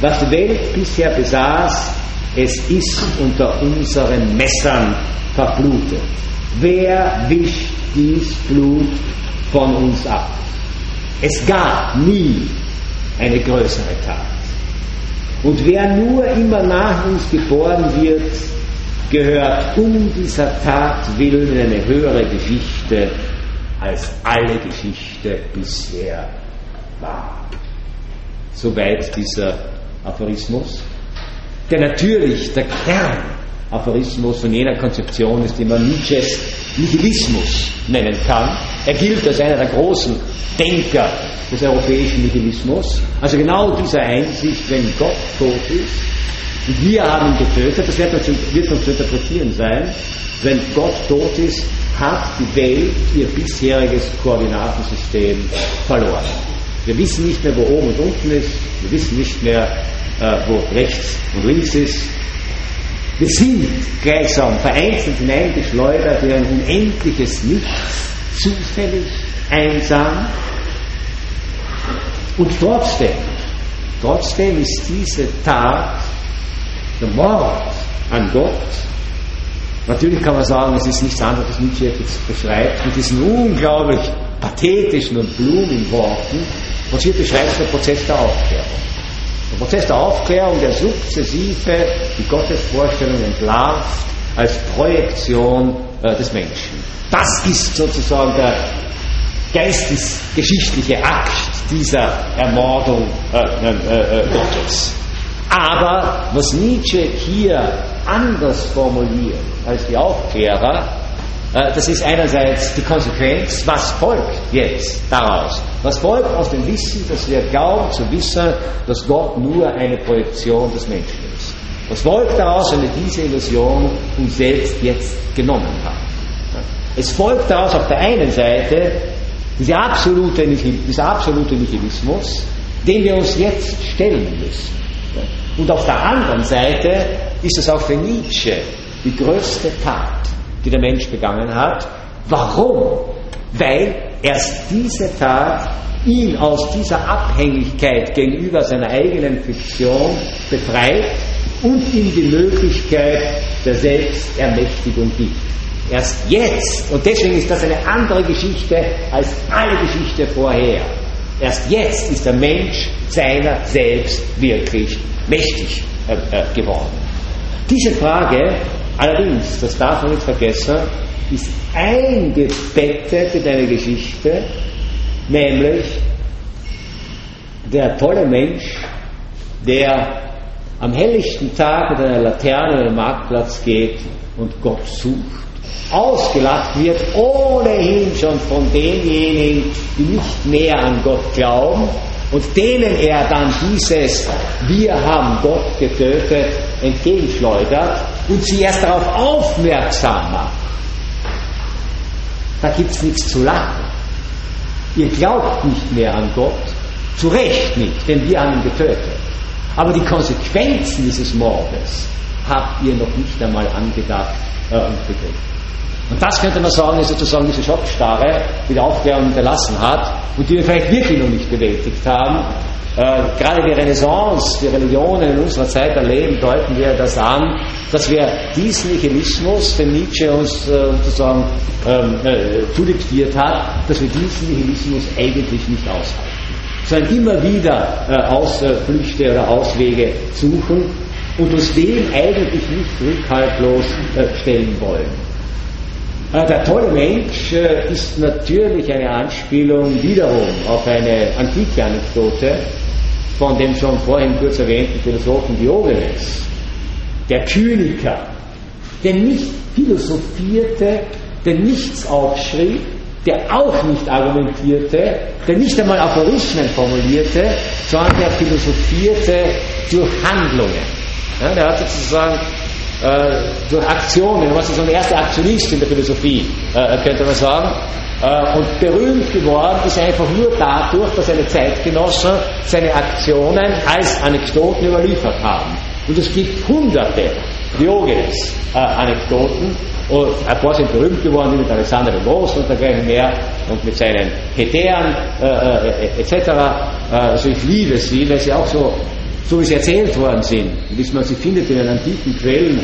was die Welt bisher besaß, es ist unter unseren Messern verblutet. Wer wischt dies Blut von uns ab? Es gab nie eine größere Tat. Und wer nur immer nach uns geboren wird, gehört um dieser Tat willen eine höhere Geschichte, als alle Geschichte bisher war. Soweit dieser Aphorismus, der natürlich der Kern Aphorismus von jener Konzeption ist, die man Nietzsches Nihilismus nennen kann. Er gilt als einer der großen Denker des europäischen Nihilismus. Also genau dieser Einsicht, wenn Gott tot ist und wir haben ihn getötet, das wird uns, wird uns zu interpretieren sein, wenn Gott tot ist, hat die Welt ihr bisheriges Koordinatensystem verloren. Wir wissen nicht mehr, wo oben und unten ist, wir wissen nicht mehr, äh, wo rechts und links ist, wir sind gleichsam vereinzelt hineingeschleudert in ein unendliches Nichts, zufällig, einsam. Und trotzdem, trotzdem ist diese Tat Mord an Gott. Natürlich kann man sagen, es ist nichts anderes, was Nietzsche jetzt beschreibt, mit diesen unglaublich pathetischen und blumigen Worten, was hier beschreibt, der Prozess der Aufklärung. Der Prozess der Aufklärung, der sukzessive die Gottesvorstellung entlarvt als Projektion äh, des Menschen. Das ist sozusagen der geistesgeschichtliche Akt dieser Ermordung äh, äh, äh, Gottes. Aber was Nietzsche hier anders formuliert als die Aufklärer, äh, das ist einerseits die Konsequenz, was folgt jetzt daraus? Was folgt aus dem Wissen, dass wir glauben zu wissen, dass Gott nur eine Projektion des Menschen ist? Was folgt daraus, wenn wir diese Illusion uns selbst jetzt genommen haben? Es folgt daraus auf der einen Seite dieser absolute, dieser absolute Nihilismus, den wir uns jetzt stellen müssen. Und auf der anderen Seite ist es auch für Nietzsche die größte Tat, die der Mensch begangen hat. Warum? Weil erst diese Tat ihn aus dieser Abhängigkeit gegenüber seiner eigenen Fiktion befreit und ihm die Möglichkeit der Selbstermächtigung gibt. Erst jetzt, und deswegen ist das eine andere Geschichte als alle Geschichte vorher, erst jetzt ist der Mensch seiner selbst wirklich mächtig äh, äh, geworden. Diese Frage Allerdings, das darf man nicht vergessen, ist eingebettet in eine Geschichte, nämlich der tolle Mensch, der am helllichten Tag mit einer Laterne über den Marktplatz geht und Gott sucht, ausgelacht wird, ohnehin schon von denjenigen, die nicht mehr an Gott glauben und denen er dann dieses Wir haben Gott getötet entgegenschleudert und sie erst darauf aufmerksam macht. Da gibt es nichts zu lachen. Ihr glaubt nicht mehr an Gott, zu Recht nicht, denn wir haben ihn getötet. Aber die Konsequenzen dieses Mordes habt ihr noch nicht einmal angedacht äh, und begriffen. Und das könnte man sagen, ist sozusagen diese Schockstarre, die die Aufklärung hinterlassen hat und die wir vielleicht wirklich noch nicht bewältigt haben. Äh, gerade die Renaissance, die Religionen in unserer Zeit erleben, deuten wir das an, dass wir diesen Nihilismus, den Nietzsche uns äh, sozusagen ähm, äh, zudiktiert hat, dass wir diesen Nihilismus eigentlich nicht aushalten. Sondern immer wieder äh, Ausflüchte oder Auswege suchen und uns dem eigentlich nicht rückhaltlos äh, stellen wollen. Äh, der tolle Mensch äh, ist natürlich eine Anspielung wiederum auf eine antike Anekdote von dem schon vorhin kurz erwähnten Philosophen Diogenes, der Kyniker, der nicht philosophierte, der nichts aufschrieb, der auch nicht argumentierte, der nicht einmal Aphorismen formulierte, sondern der philosophierte durch Handlungen. Ja, der hat sozusagen äh, durch Aktionen, was ist so der erste Aktionist in der Philosophie, äh, könnte man sagen. Äh, und berühmt geworden ist er einfach nur dadurch, dass seine Zeitgenossen seine Aktionen als Anekdoten überliefert haben. Und es gibt hunderte Diogenes-Anekdoten, und ein paar sind berühmt geworden, wie mit Alexander dem Großen und dergleichen mehr und mit seinen Hetären äh, äh, etc. Also ich liebe sie, weil sie auch so so wie sie erzählt worden sind, wie man sie findet in den antiken Quellen,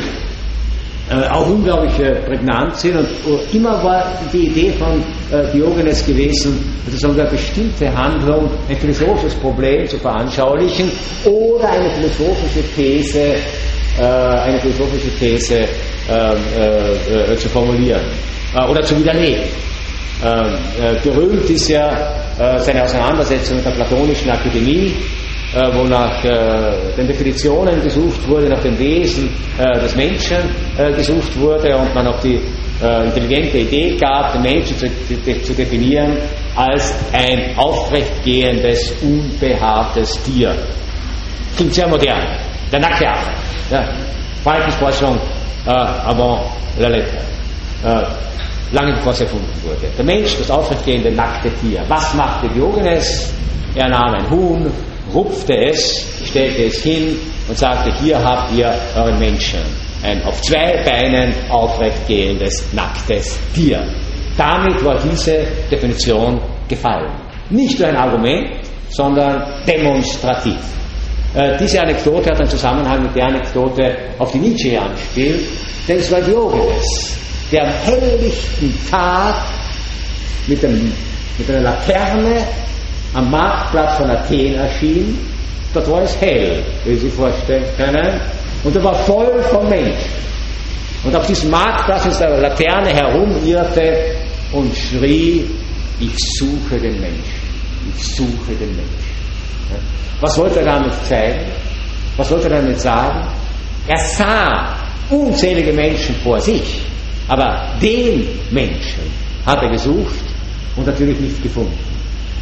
äh, auch unglaublich äh, prägnant sind. Und uh, immer war die Idee von äh, Diogenes gewesen, sozusagen eine bestimmte Handlung, ein philosophisches Problem zu veranschaulichen oder eine philosophische These, äh, eine philosophische These ähm, äh, äh, zu formulieren oder zu widerlegen. Ähm, berühmt ist ja seine Auseinandersetzung mit der Platonischen Akademie, äh, wo nach äh, den Definitionen gesucht wurde, nach dem Wesen äh, des Menschen gesucht wurde und man auch die intelligente Idee gab, den Menschen zu, zu definieren als ein aufrechtgehendes, unbehaartes Tier. Klingt sehr modern. Der nackte Affe. Ja. Verhaltensforschung äh, avant la lettre. Äh, lange bevor es erfunden wurde. Der Mensch, das aufrechtgehende, nackte Tier. Was machte Diogenes? Er nahm ein Huhn, rupfte es, stellte es hin und sagte, hier habt ihr euren Menschen. Ein auf zwei Beinen aufrecht gehendes, nacktes Tier. Damit war diese Definition gefallen. Nicht nur ein Argument, sondern demonstrativ. Äh, diese Anekdote hat einen Zusammenhang mit der Anekdote, auf die Nietzsche anspielt, denn es war Diogenes, der am helllichten Tag mit, dem, mit einer Laterne am Marktplatz von Athen erschien. Dort war es hell, wie Sie sich vorstellen können. Und er war voll von Menschen. Und auf diesem Marktplatz mit der Laterne herumirrte und schrie, ich suche den Menschen. Ich suche den Menschen. Was wollte er damit zeigen? Was wollte er damit sagen? Er sah unzählige Menschen vor sich, aber den Menschen hat er gesucht und natürlich nicht gefunden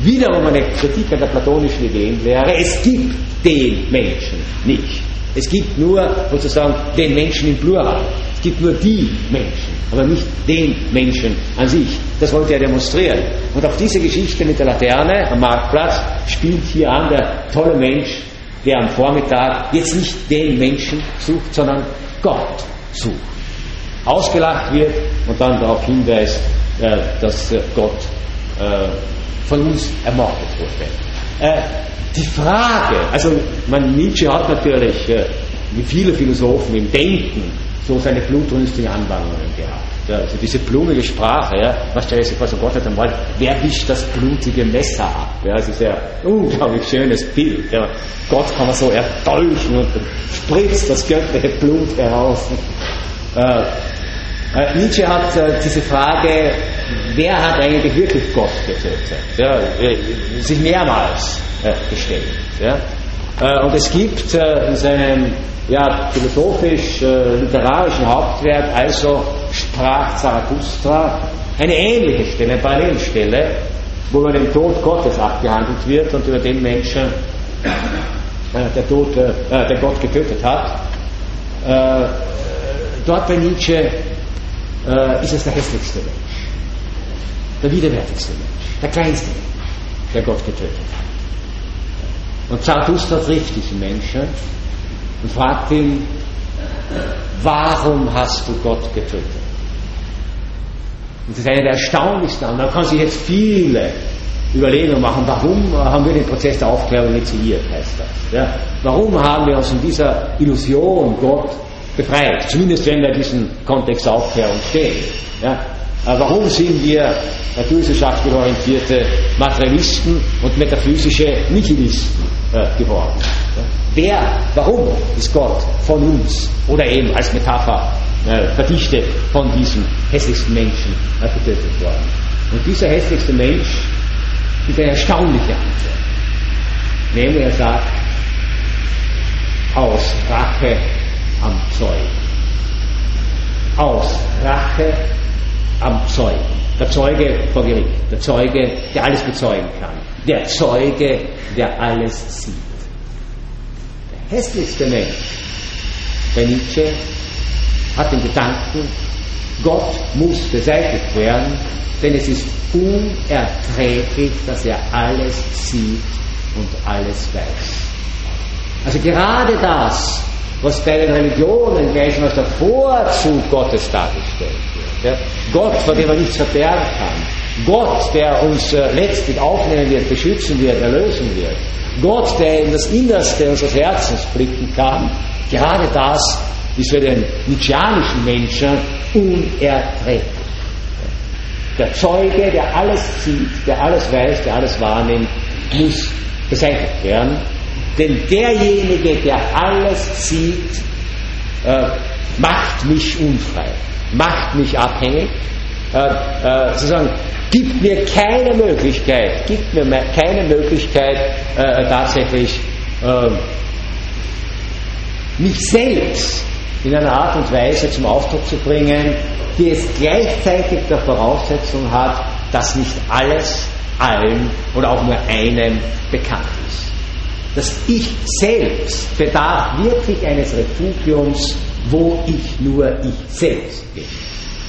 wiederum eine Kritik an der platonischen Ideenlehre. Es gibt den Menschen nicht. Es gibt nur sozusagen den Menschen im Plural. Es gibt nur die Menschen, aber nicht den Menschen an sich. Das wollte er demonstrieren. Und auf diese Geschichte mit der Laterne am Marktplatz spielt hier an der tolle Mensch, der am Vormittag jetzt nicht den Menschen sucht, sondern Gott sucht. Ausgelacht wird und dann darauf hinweist, äh, dass äh, Gott äh, von uns ermordet wurde. Äh, die Frage, also man, Nietzsche hat natürlich, äh, wie viele Philosophen im Denken, so seine blutrünstigen Anwandlungen gehabt. Ja, also diese blumige Sprache, ja, was stellt sich vor, so Gott hat einmal, wer wischt das blutige Messer ab? Ja, das ist ja ein unglaublich schönes Bild. Ja. Gott kann man so erdolchen und spritzt das göttliche Blut heraus. Äh, Nietzsche hat äh, diese Frage, wer hat eigentlich wirklich Gott getötet, ja, äh, sich mehrmals äh, gestellt. Ja. Äh, und es gibt äh, in seinem ja, philosophisch-literarischen Hauptwerk, also sprach Zarathustra, eine ähnliche Stelle, eine Parallelstelle, wo über den Tod Gottes abgehandelt wird und über den Menschen, der, Tod, der Gott getötet hat. dort bei Nietzsche äh, ist es der hässlichste Mensch, der widerwärtigste Mensch, der kleinste Mensch. der Gott getötet hat. Und Zarathustra trifft diesen Menschen und fragt ihn, warum hast du Gott getötet? Und das ist eine der erstaunlichsten. Und man kann sich jetzt viele Überlegungen machen, warum haben wir den Prozess der Aufklärung initiiert, heißt das. Ja? Warum haben wir uns in dieser Illusion Gott befreit? Zumindest wenn wir in diesem Kontext Aufklärung stehen. Ja? Warum sind wir naturwissenschaftlich orientierte Materialisten und metaphysische Nihilisten äh, geworden? Wer, warum ist Gott von uns oder eben als Metapher äh, verdichtet von diesem hässlichsten Menschen getötet worden? Und dieser hässlichste Mensch gibt eine erstaunliche Antwort. Nämlich er sagt, aus Rache am Zeugen. Aus Rache am Zeugen. Der Zeuge vor Gericht. Der Zeuge, der alles bezeugen kann. Der Zeuge, der alles sieht. Der hässlichste Mensch bei Nietzsche hat den Gedanken, Gott muss beseitigt werden, denn es ist unerträglich, dass er alles sieht und alles weiß. Also gerade das, was bei den Religionen gleich als der Vorzug Gottes dargestellt wird. Ja? Gott, vor dem man nichts verbergen kann. Gott, der uns äh, letztlich aufnehmen wird, beschützen wird, erlösen wird. Gott, der in das Innerste unseres Herzens blicken kann. Gerade das ist für den nietzscheanischen Menschen unerträglich. Der Zeuge, der alles sieht, der alles weiß, der alles wahrnimmt, muss beseitigt werden. Denn derjenige, der alles sieht, äh, macht mich unfrei, macht mich abhängig, äh, äh, sozusagen gibt mir keine Möglichkeit, gibt mir keine Möglichkeit äh, tatsächlich äh, mich selbst in einer Art und Weise zum Ausdruck zu bringen, die es gleichzeitig der Voraussetzung hat, dass nicht alles allen oder auch nur einem bekannt ist. Das Ich selbst bedarf wirklich eines Refugiums, wo ich nur ich selbst bin.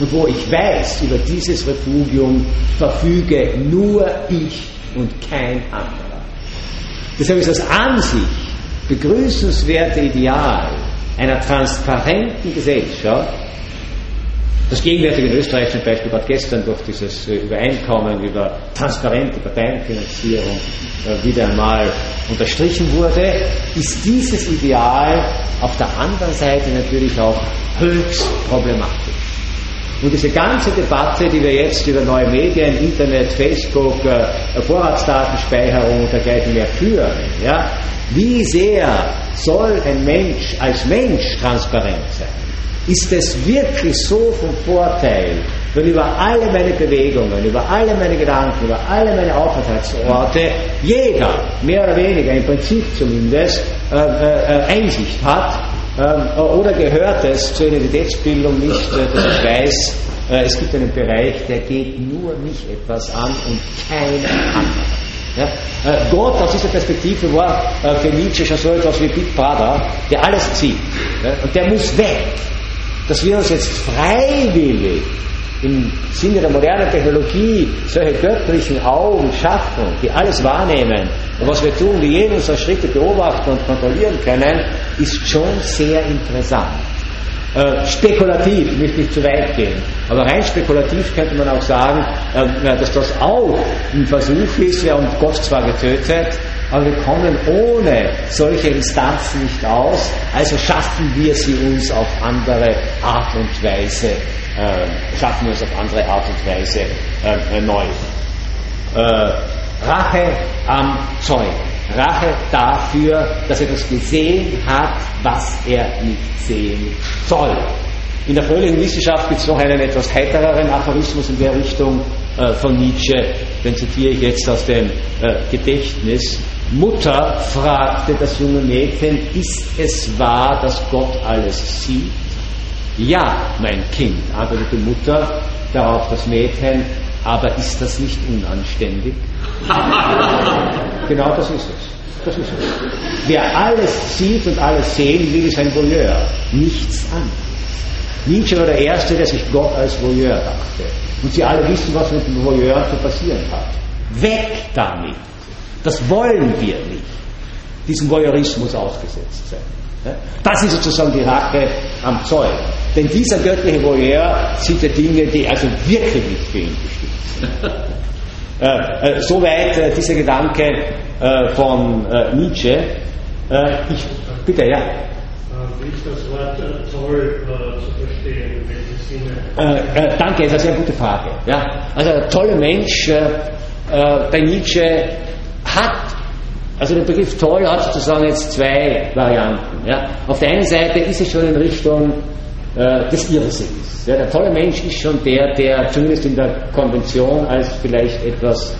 Und wo ich weiß, über dieses Refugium verfüge nur ich und kein anderer. Deshalb ist das an sich begrüßenswerte Ideal einer transparenten Gesellschaft das Gegenwärtige in Österreich zum Beispiel gerade gestern durch dieses äh, Übereinkommen über transparente Parteienfinanzierung äh, wieder einmal unterstrichen wurde, ist dieses Ideal auf der anderen Seite natürlich auch höchst problematisch. Und diese ganze Debatte, die wir jetzt über neue Medien, Internet, Facebook, äh, Vorratsdatenspeicherung und dergleichen mehr führen, ja, wie sehr soll ein Mensch als Mensch transparent sein? Ist es wirklich so von Vorteil, wenn über alle meine Bewegungen, über alle meine Gedanken, über alle meine Aufenthaltsorte jeder, mehr oder weniger, im Prinzip zumindest, äh, äh, Einsicht hat äh, oder gehört es zur Identitätsbildung nicht, äh, dass ich weiß, äh, es gibt einen Bereich, der geht nur mich etwas an und kein anderer. Ja? Äh, Gott aus dieser Perspektive war für Nietzsche schon so etwas wie Big Brother, der alles zieht. Ja? Und der muss weg dass wir uns jetzt freiwillig im Sinne der modernen Technologie solche göttlichen Augen schaffen, die alles wahrnehmen und was wir tun, die jeden unserer Schritte beobachten und kontrollieren können, ist schon sehr interessant. Äh, spekulativ, ich möchte nicht zu weit gehen, aber rein spekulativ könnte man auch sagen, äh, dass das auch ein Versuch ist, ja, und Gott zwar getötet, aber wir kommen ohne solche Instanzen nicht aus, also schaffen wir sie uns auf andere Art und Weise, äh, schaffen wir uns auf andere Art und Weise äh, neu. Äh, Rache am Zeugen. Rache dafür, dass er das gesehen hat, was er nicht sehen soll. In der fröhlichen Wissenschaft gibt es noch einen etwas heitereren Aphorismus in der Richtung äh, von Nietzsche, den zitiere ich jetzt aus dem äh, Gedächtnis. Mutter fragte das junge Mädchen, ist es wahr, dass Gott alles sieht? Ja, mein Kind, antwortete die Mutter, darauf das Mädchen, aber ist das nicht unanständig? [LAUGHS] genau das ist es. Das ist es. Wer alles sieht und alles sehen will, ist ein Voyeur, nichts anderes. Nietzsche war der Erste, der sich Gott als Voyeur dachte. Und Sie alle wissen, was mit dem Voyeur zu passieren hat. Weg damit. Das wollen wir nicht. Diesem Voyeurismus ausgesetzt sein. Das ist sozusagen die Rache am Zeug. Denn dieser göttliche Voyeur sieht ja Dinge, die also wirklich nicht für ihn bestimmt sind. [LAUGHS] äh, äh, soweit äh, dieser Gedanke äh, von äh, Nietzsche. Äh, ich, bitte, ja. Wie ist das Wort toll zu verstehen? In welchem Sinne? danke, ist eine sehr gute Frage. Ja? Also, der tolle Mensch bei Nietzsche hat also der Begriff toll hat sozusagen jetzt zwei Varianten. Ja. Auf der einen Seite ist es schon in Richtung äh, des Irrsinns. Ja, der tolle Mensch ist schon der, der zumindest in der Konvention als vielleicht etwas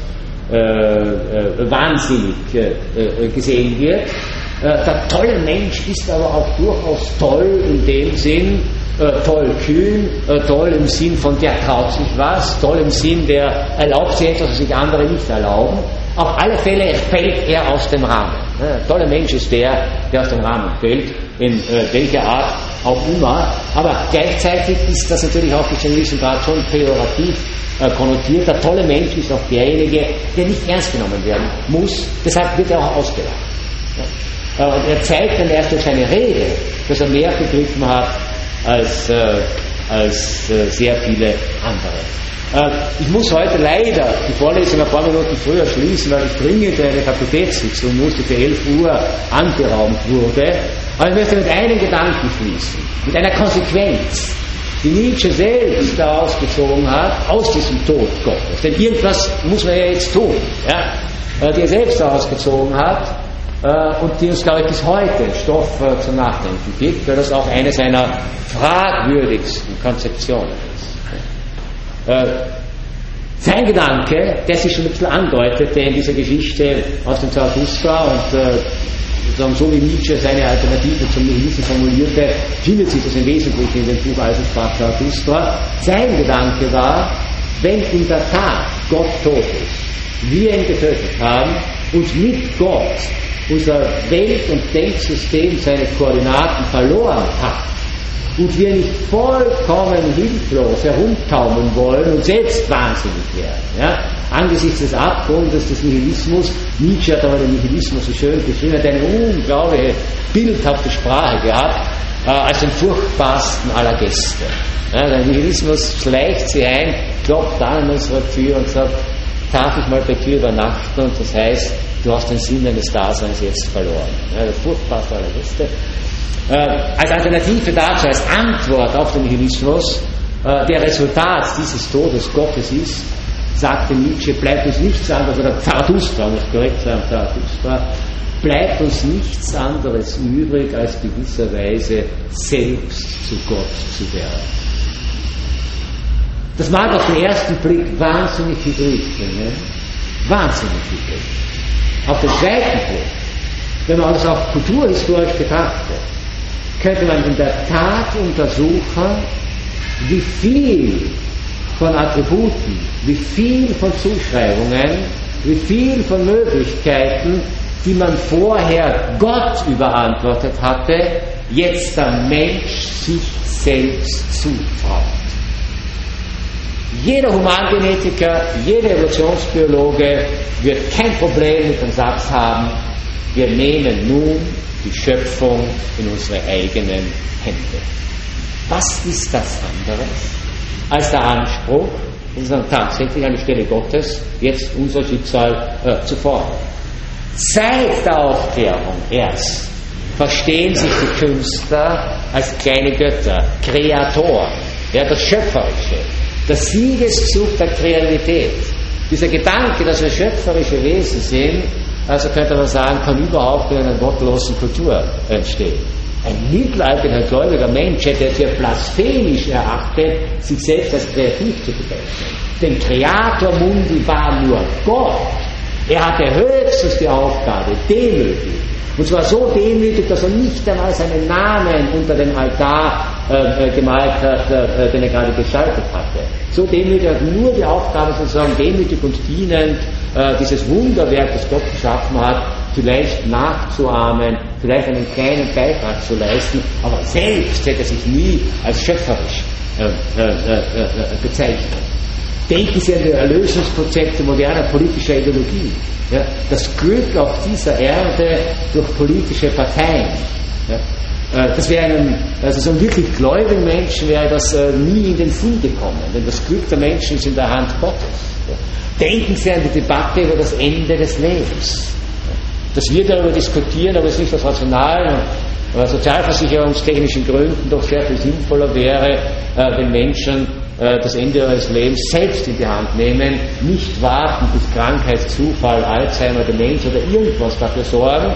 äh, äh, wahnsinnig äh, äh, gesehen wird. Äh, der tolle Mensch ist aber auch durchaus toll in dem Sinn, toll kühn, toll im Sinn von der traut sich was, toll im Sinn der erlaubt sich etwas, was sich andere nicht erlauben. Auf alle Fälle fällt er aus dem Rahmen. Ein toller Mensch ist der, der aus dem Rahmen fällt, in äh, welcher Art auch immer. Aber gleichzeitig ist das natürlich auch bis zu einem gewissen Grad schon pejorativ äh, konnotiert. Der tolle Mensch ist auch derjenige, der nicht ernst genommen werden muss. Deshalb wird er auch ausgelacht. Ja. Äh, und er zeigt dann erst durch seine Rede, dass er mehr begriffen hat als, äh, als äh, sehr viele andere. Äh, ich muss heute leider die Vorlesung ein paar Minuten früher schließen, weil ich dringend eine Fakultätssitzung musste, für 11 Uhr anberaumt wurde. Aber ich möchte mit einem Gedanken schließen, mit einer Konsequenz, die Nietzsche selbst daraus gezogen hat, aus diesem Tod Gottes. Denn irgendwas muss man ja jetzt tun, ja? Äh, die er selbst daraus gezogen hat und die uns, glaube ich, bis heute Stoff zum Nachdenken gibt, weil das auch eine seiner fragwürdigsten Konzeptionen ist. Äh, sein Gedanke, der sich schon ein bisschen andeutete in dieser Geschichte aus dem Zarathustra und äh, so wie Nietzsche seine Alternative zum Nihilismus formulierte, findet sich das im Wesentlichen in dem Buch Eisensprach Zarathustra. Sein Gedanke war, wenn in der Tat Gott tot ist, wir ihn getötet haben und mit Gott unser Welt- und Denksystem seine Koordinaten verloren hat, und wir nicht vollkommen hilflos herumtaumeln wollen und selbst wahnsinnig werden. Ja? Angesichts des Abgrundes des Nihilismus, Nietzsche hat aber den Nihilismus so schön beschrieben, hat eine unglaubliche, bildhafte Sprache gehabt, äh, als den furchtbarsten aller Gäste. Ja, der Nihilismus schleicht sie ein, klopft an an unserer Tür und sagt, darf ich mal bei dir übernachten? Und das heißt, du hast den Sinn deines Daseins jetzt verloren. Ja, der furchtbarste aller Gäste äh, als Alternative dazu, als Antwort auf den Nihilismus, äh, der Resultat dieses Todes Gottes ist, sagte Nietzsche, bleibt uns nichts anderes, oder Zarathustra, muss korrekt sagen, Zarathustra, bleibt uns nichts anderes übrig, als gewisserweise selbst zu Gott zu werden. Das mag auf den ersten Blick wahnsinnig hybrid klingen, wahnsinnig hybrid. Auf den zweiten Blick, wenn man das auch kulturhistorisch betrachtet, könnte man in der Tat untersuchen, wie viel von Attributen, wie viel von Zuschreibungen, wie viel von Möglichkeiten, die man vorher Gott überantwortet hatte, jetzt der Mensch sich selbst zutraut. Jeder Humangenetiker, jeder Evolutionsbiologe wird kein Problem mit dem Satz haben, wir nehmen nun die Schöpfung in unsere eigenen Hände. Was ist das anderes als der Anspruch, sozusagen tatsächlich an die Stelle Gottes jetzt unser Schicksal äh, zu fordern? Seit der Aufklärung erst verstehen sich die Künstler als kleine Götter, Kreatoren, ja, das Schöpferische, der Siegeszug der Kreativität. Dieser Gedanke, dass wir schöpferische Wesen sind, also könnte man sagen, kann überhaupt in einer gottlosen Kultur entstehen. Ein mittelalterlicher gläubiger Mensch hätte es für blasphemisch erachtet, sich selbst als kreativ zu bezeichnen. Denn Creator Mundi war nur Gott. Er hatte höchstens die Aufgabe, demütig. Und zwar so demütig, dass er nicht einmal seinen Namen unter dem Altar äh, äh gemalt hat, äh, den er gerade gestaltet hatte. So demütig hat nur die Aufgabe sozusagen demütig und dienend äh, dieses Wunderwerk, das Gott geschaffen hat, vielleicht nachzuahmen, vielleicht einen kleinen Beitrag zu leisten, aber selbst hätte er sich nie als schöpferisch äh, äh, äh, äh bezeichnet. Denken Sie an die Erlösungskonzepte moderner politischer Ideologie. Ja, das Glück auf dieser Erde durch politische Parteien. Ja, äh, das wäre einem, also so einem wirklich gläubigen Menschen wäre das äh, nie in den Sinn gekommen, denn das Glück der Menschen ist in der Hand Gottes. Denken Sie an die Debatte über das Ende des Lebens. Dass wir darüber diskutieren, aber es nicht aus rationalen und sozialversicherungstechnischen Gründen doch sehr viel sinnvoller wäre, äh, wenn Menschen äh, das Ende ihres Lebens selbst in die Hand nehmen, nicht warten, bis Krankheit, Zufall, Alzheimer, Demenz oder irgendwas dafür sorgen,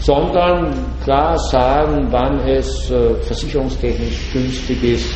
sondern klar sagen, wann es äh, versicherungstechnisch günstig ist,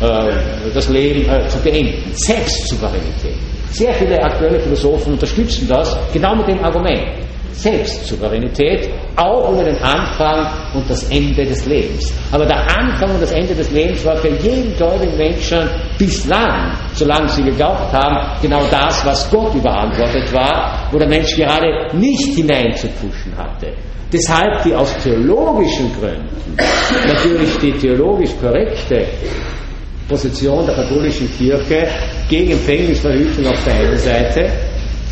äh, das Leben äh, zu beenden. Selbstsouveränität. Sehr viele aktuelle Philosophen unterstützen das genau mit dem Argument. Selbstsouveränität, auch über den Anfang und das Ende des Lebens. Aber der Anfang und das Ende des Lebens war für jeden gläubigen Menschen bislang, solange sie geglaubt haben, genau das, was Gott überantwortet war, wo der Mensch gerade nicht hineinzupuschen hatte. Deshalb die aus theologischen Gründen, natürlich die theologisch korrekte Position der katholischen Kirche gegen Empfängnisverhütung auf der einen Seite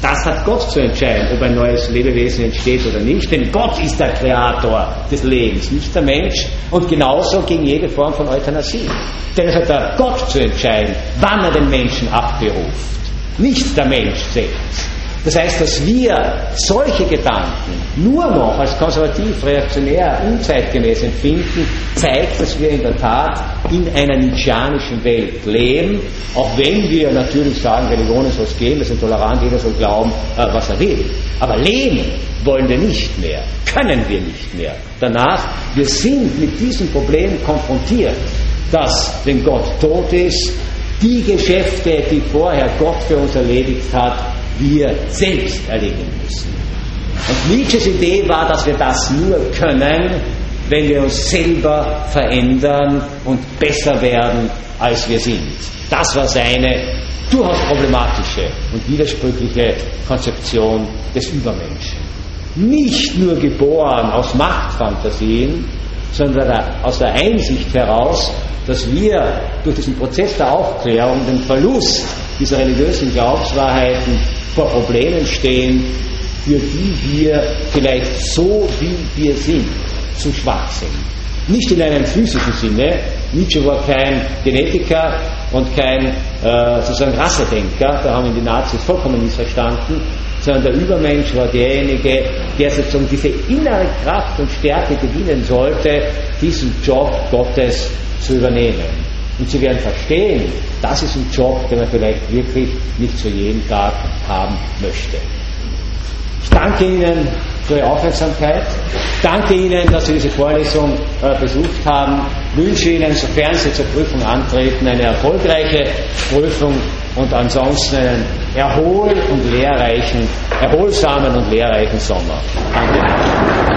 das hat Gott zu entscheiden, ob ein neues Lebewesen entsteht oder nicht. Denn Gott ist der Kreator des Lebens, nicht der Mensch. Und genauso gegen jede Form von Euthanasie. Denn es hat der Gott zu entscheiden, wann er den Menschen abberuft. Nicht der Mensch selbst. Das heißt, dass wir solche Gedanken nur noch als konservativ, reaktionär, unzeitgemäß empfinden, zeigt, dass wir in der Tat in einer nietzscheanischen Welt leben, auch wenn wir natürlich sagen, Religionen soll es geben, wir sind tolerant, jeder soll glauben, äh, was er will. Aber leben wollen wir nicht mehr, können wir nicht mehr. Danach, wir sind mit diesem Problem konfrontiert, dass, wenn Gott tot ist, die Geschäfte, die vorher Gott für uns erledigt hat, wir selbst erledigen müssen. Und Nietzsches Idee war, dass wir das nur können, wenn wir uns selber verändern und besser werden, als wir sind. Das war seine durchaus problematische und widersprüchliche Konzeption des Übermenschen. Nicht nur geboren aus Machtfantasien, sondern aus der Einsicht heraus, dass wir durch diesen Prozess der Aufklärung den Verlust dieser religiösen Glaubenswahrheiten vor Problemen stehen, für die wir vielleicht so, wie wir sind, zu schwach sind. Nicht in einem physischen Sinne. Nietzsche war kein Genetiker und kein äh, sozusagen Rassedenker, da haben ihn die Nazis vollkommen missverstanden, sondern der Übermensch war derjenige, der sozusagen diese innere Kraft und Stärke gewinnen sollte, diesen Job Gottes zu übernehmen. Und Sie werden verstehen, das ist ein Job, den man vielleicht wirklich nicht für jeden Tag haben möchte. Ich danke Ihnen für Ihre Aufmerksamkeit. Ich danke Ihnen, dass Sie diese Vorlesung äh, besucht haben. Ich wünsche Ihnen, sofern Sie zur Prüfung antreten, eine erfolgreiche Prüfung und ansonsten einen erhol und lehrreichen, erholsamen und lehrreichen Sommer. Danke.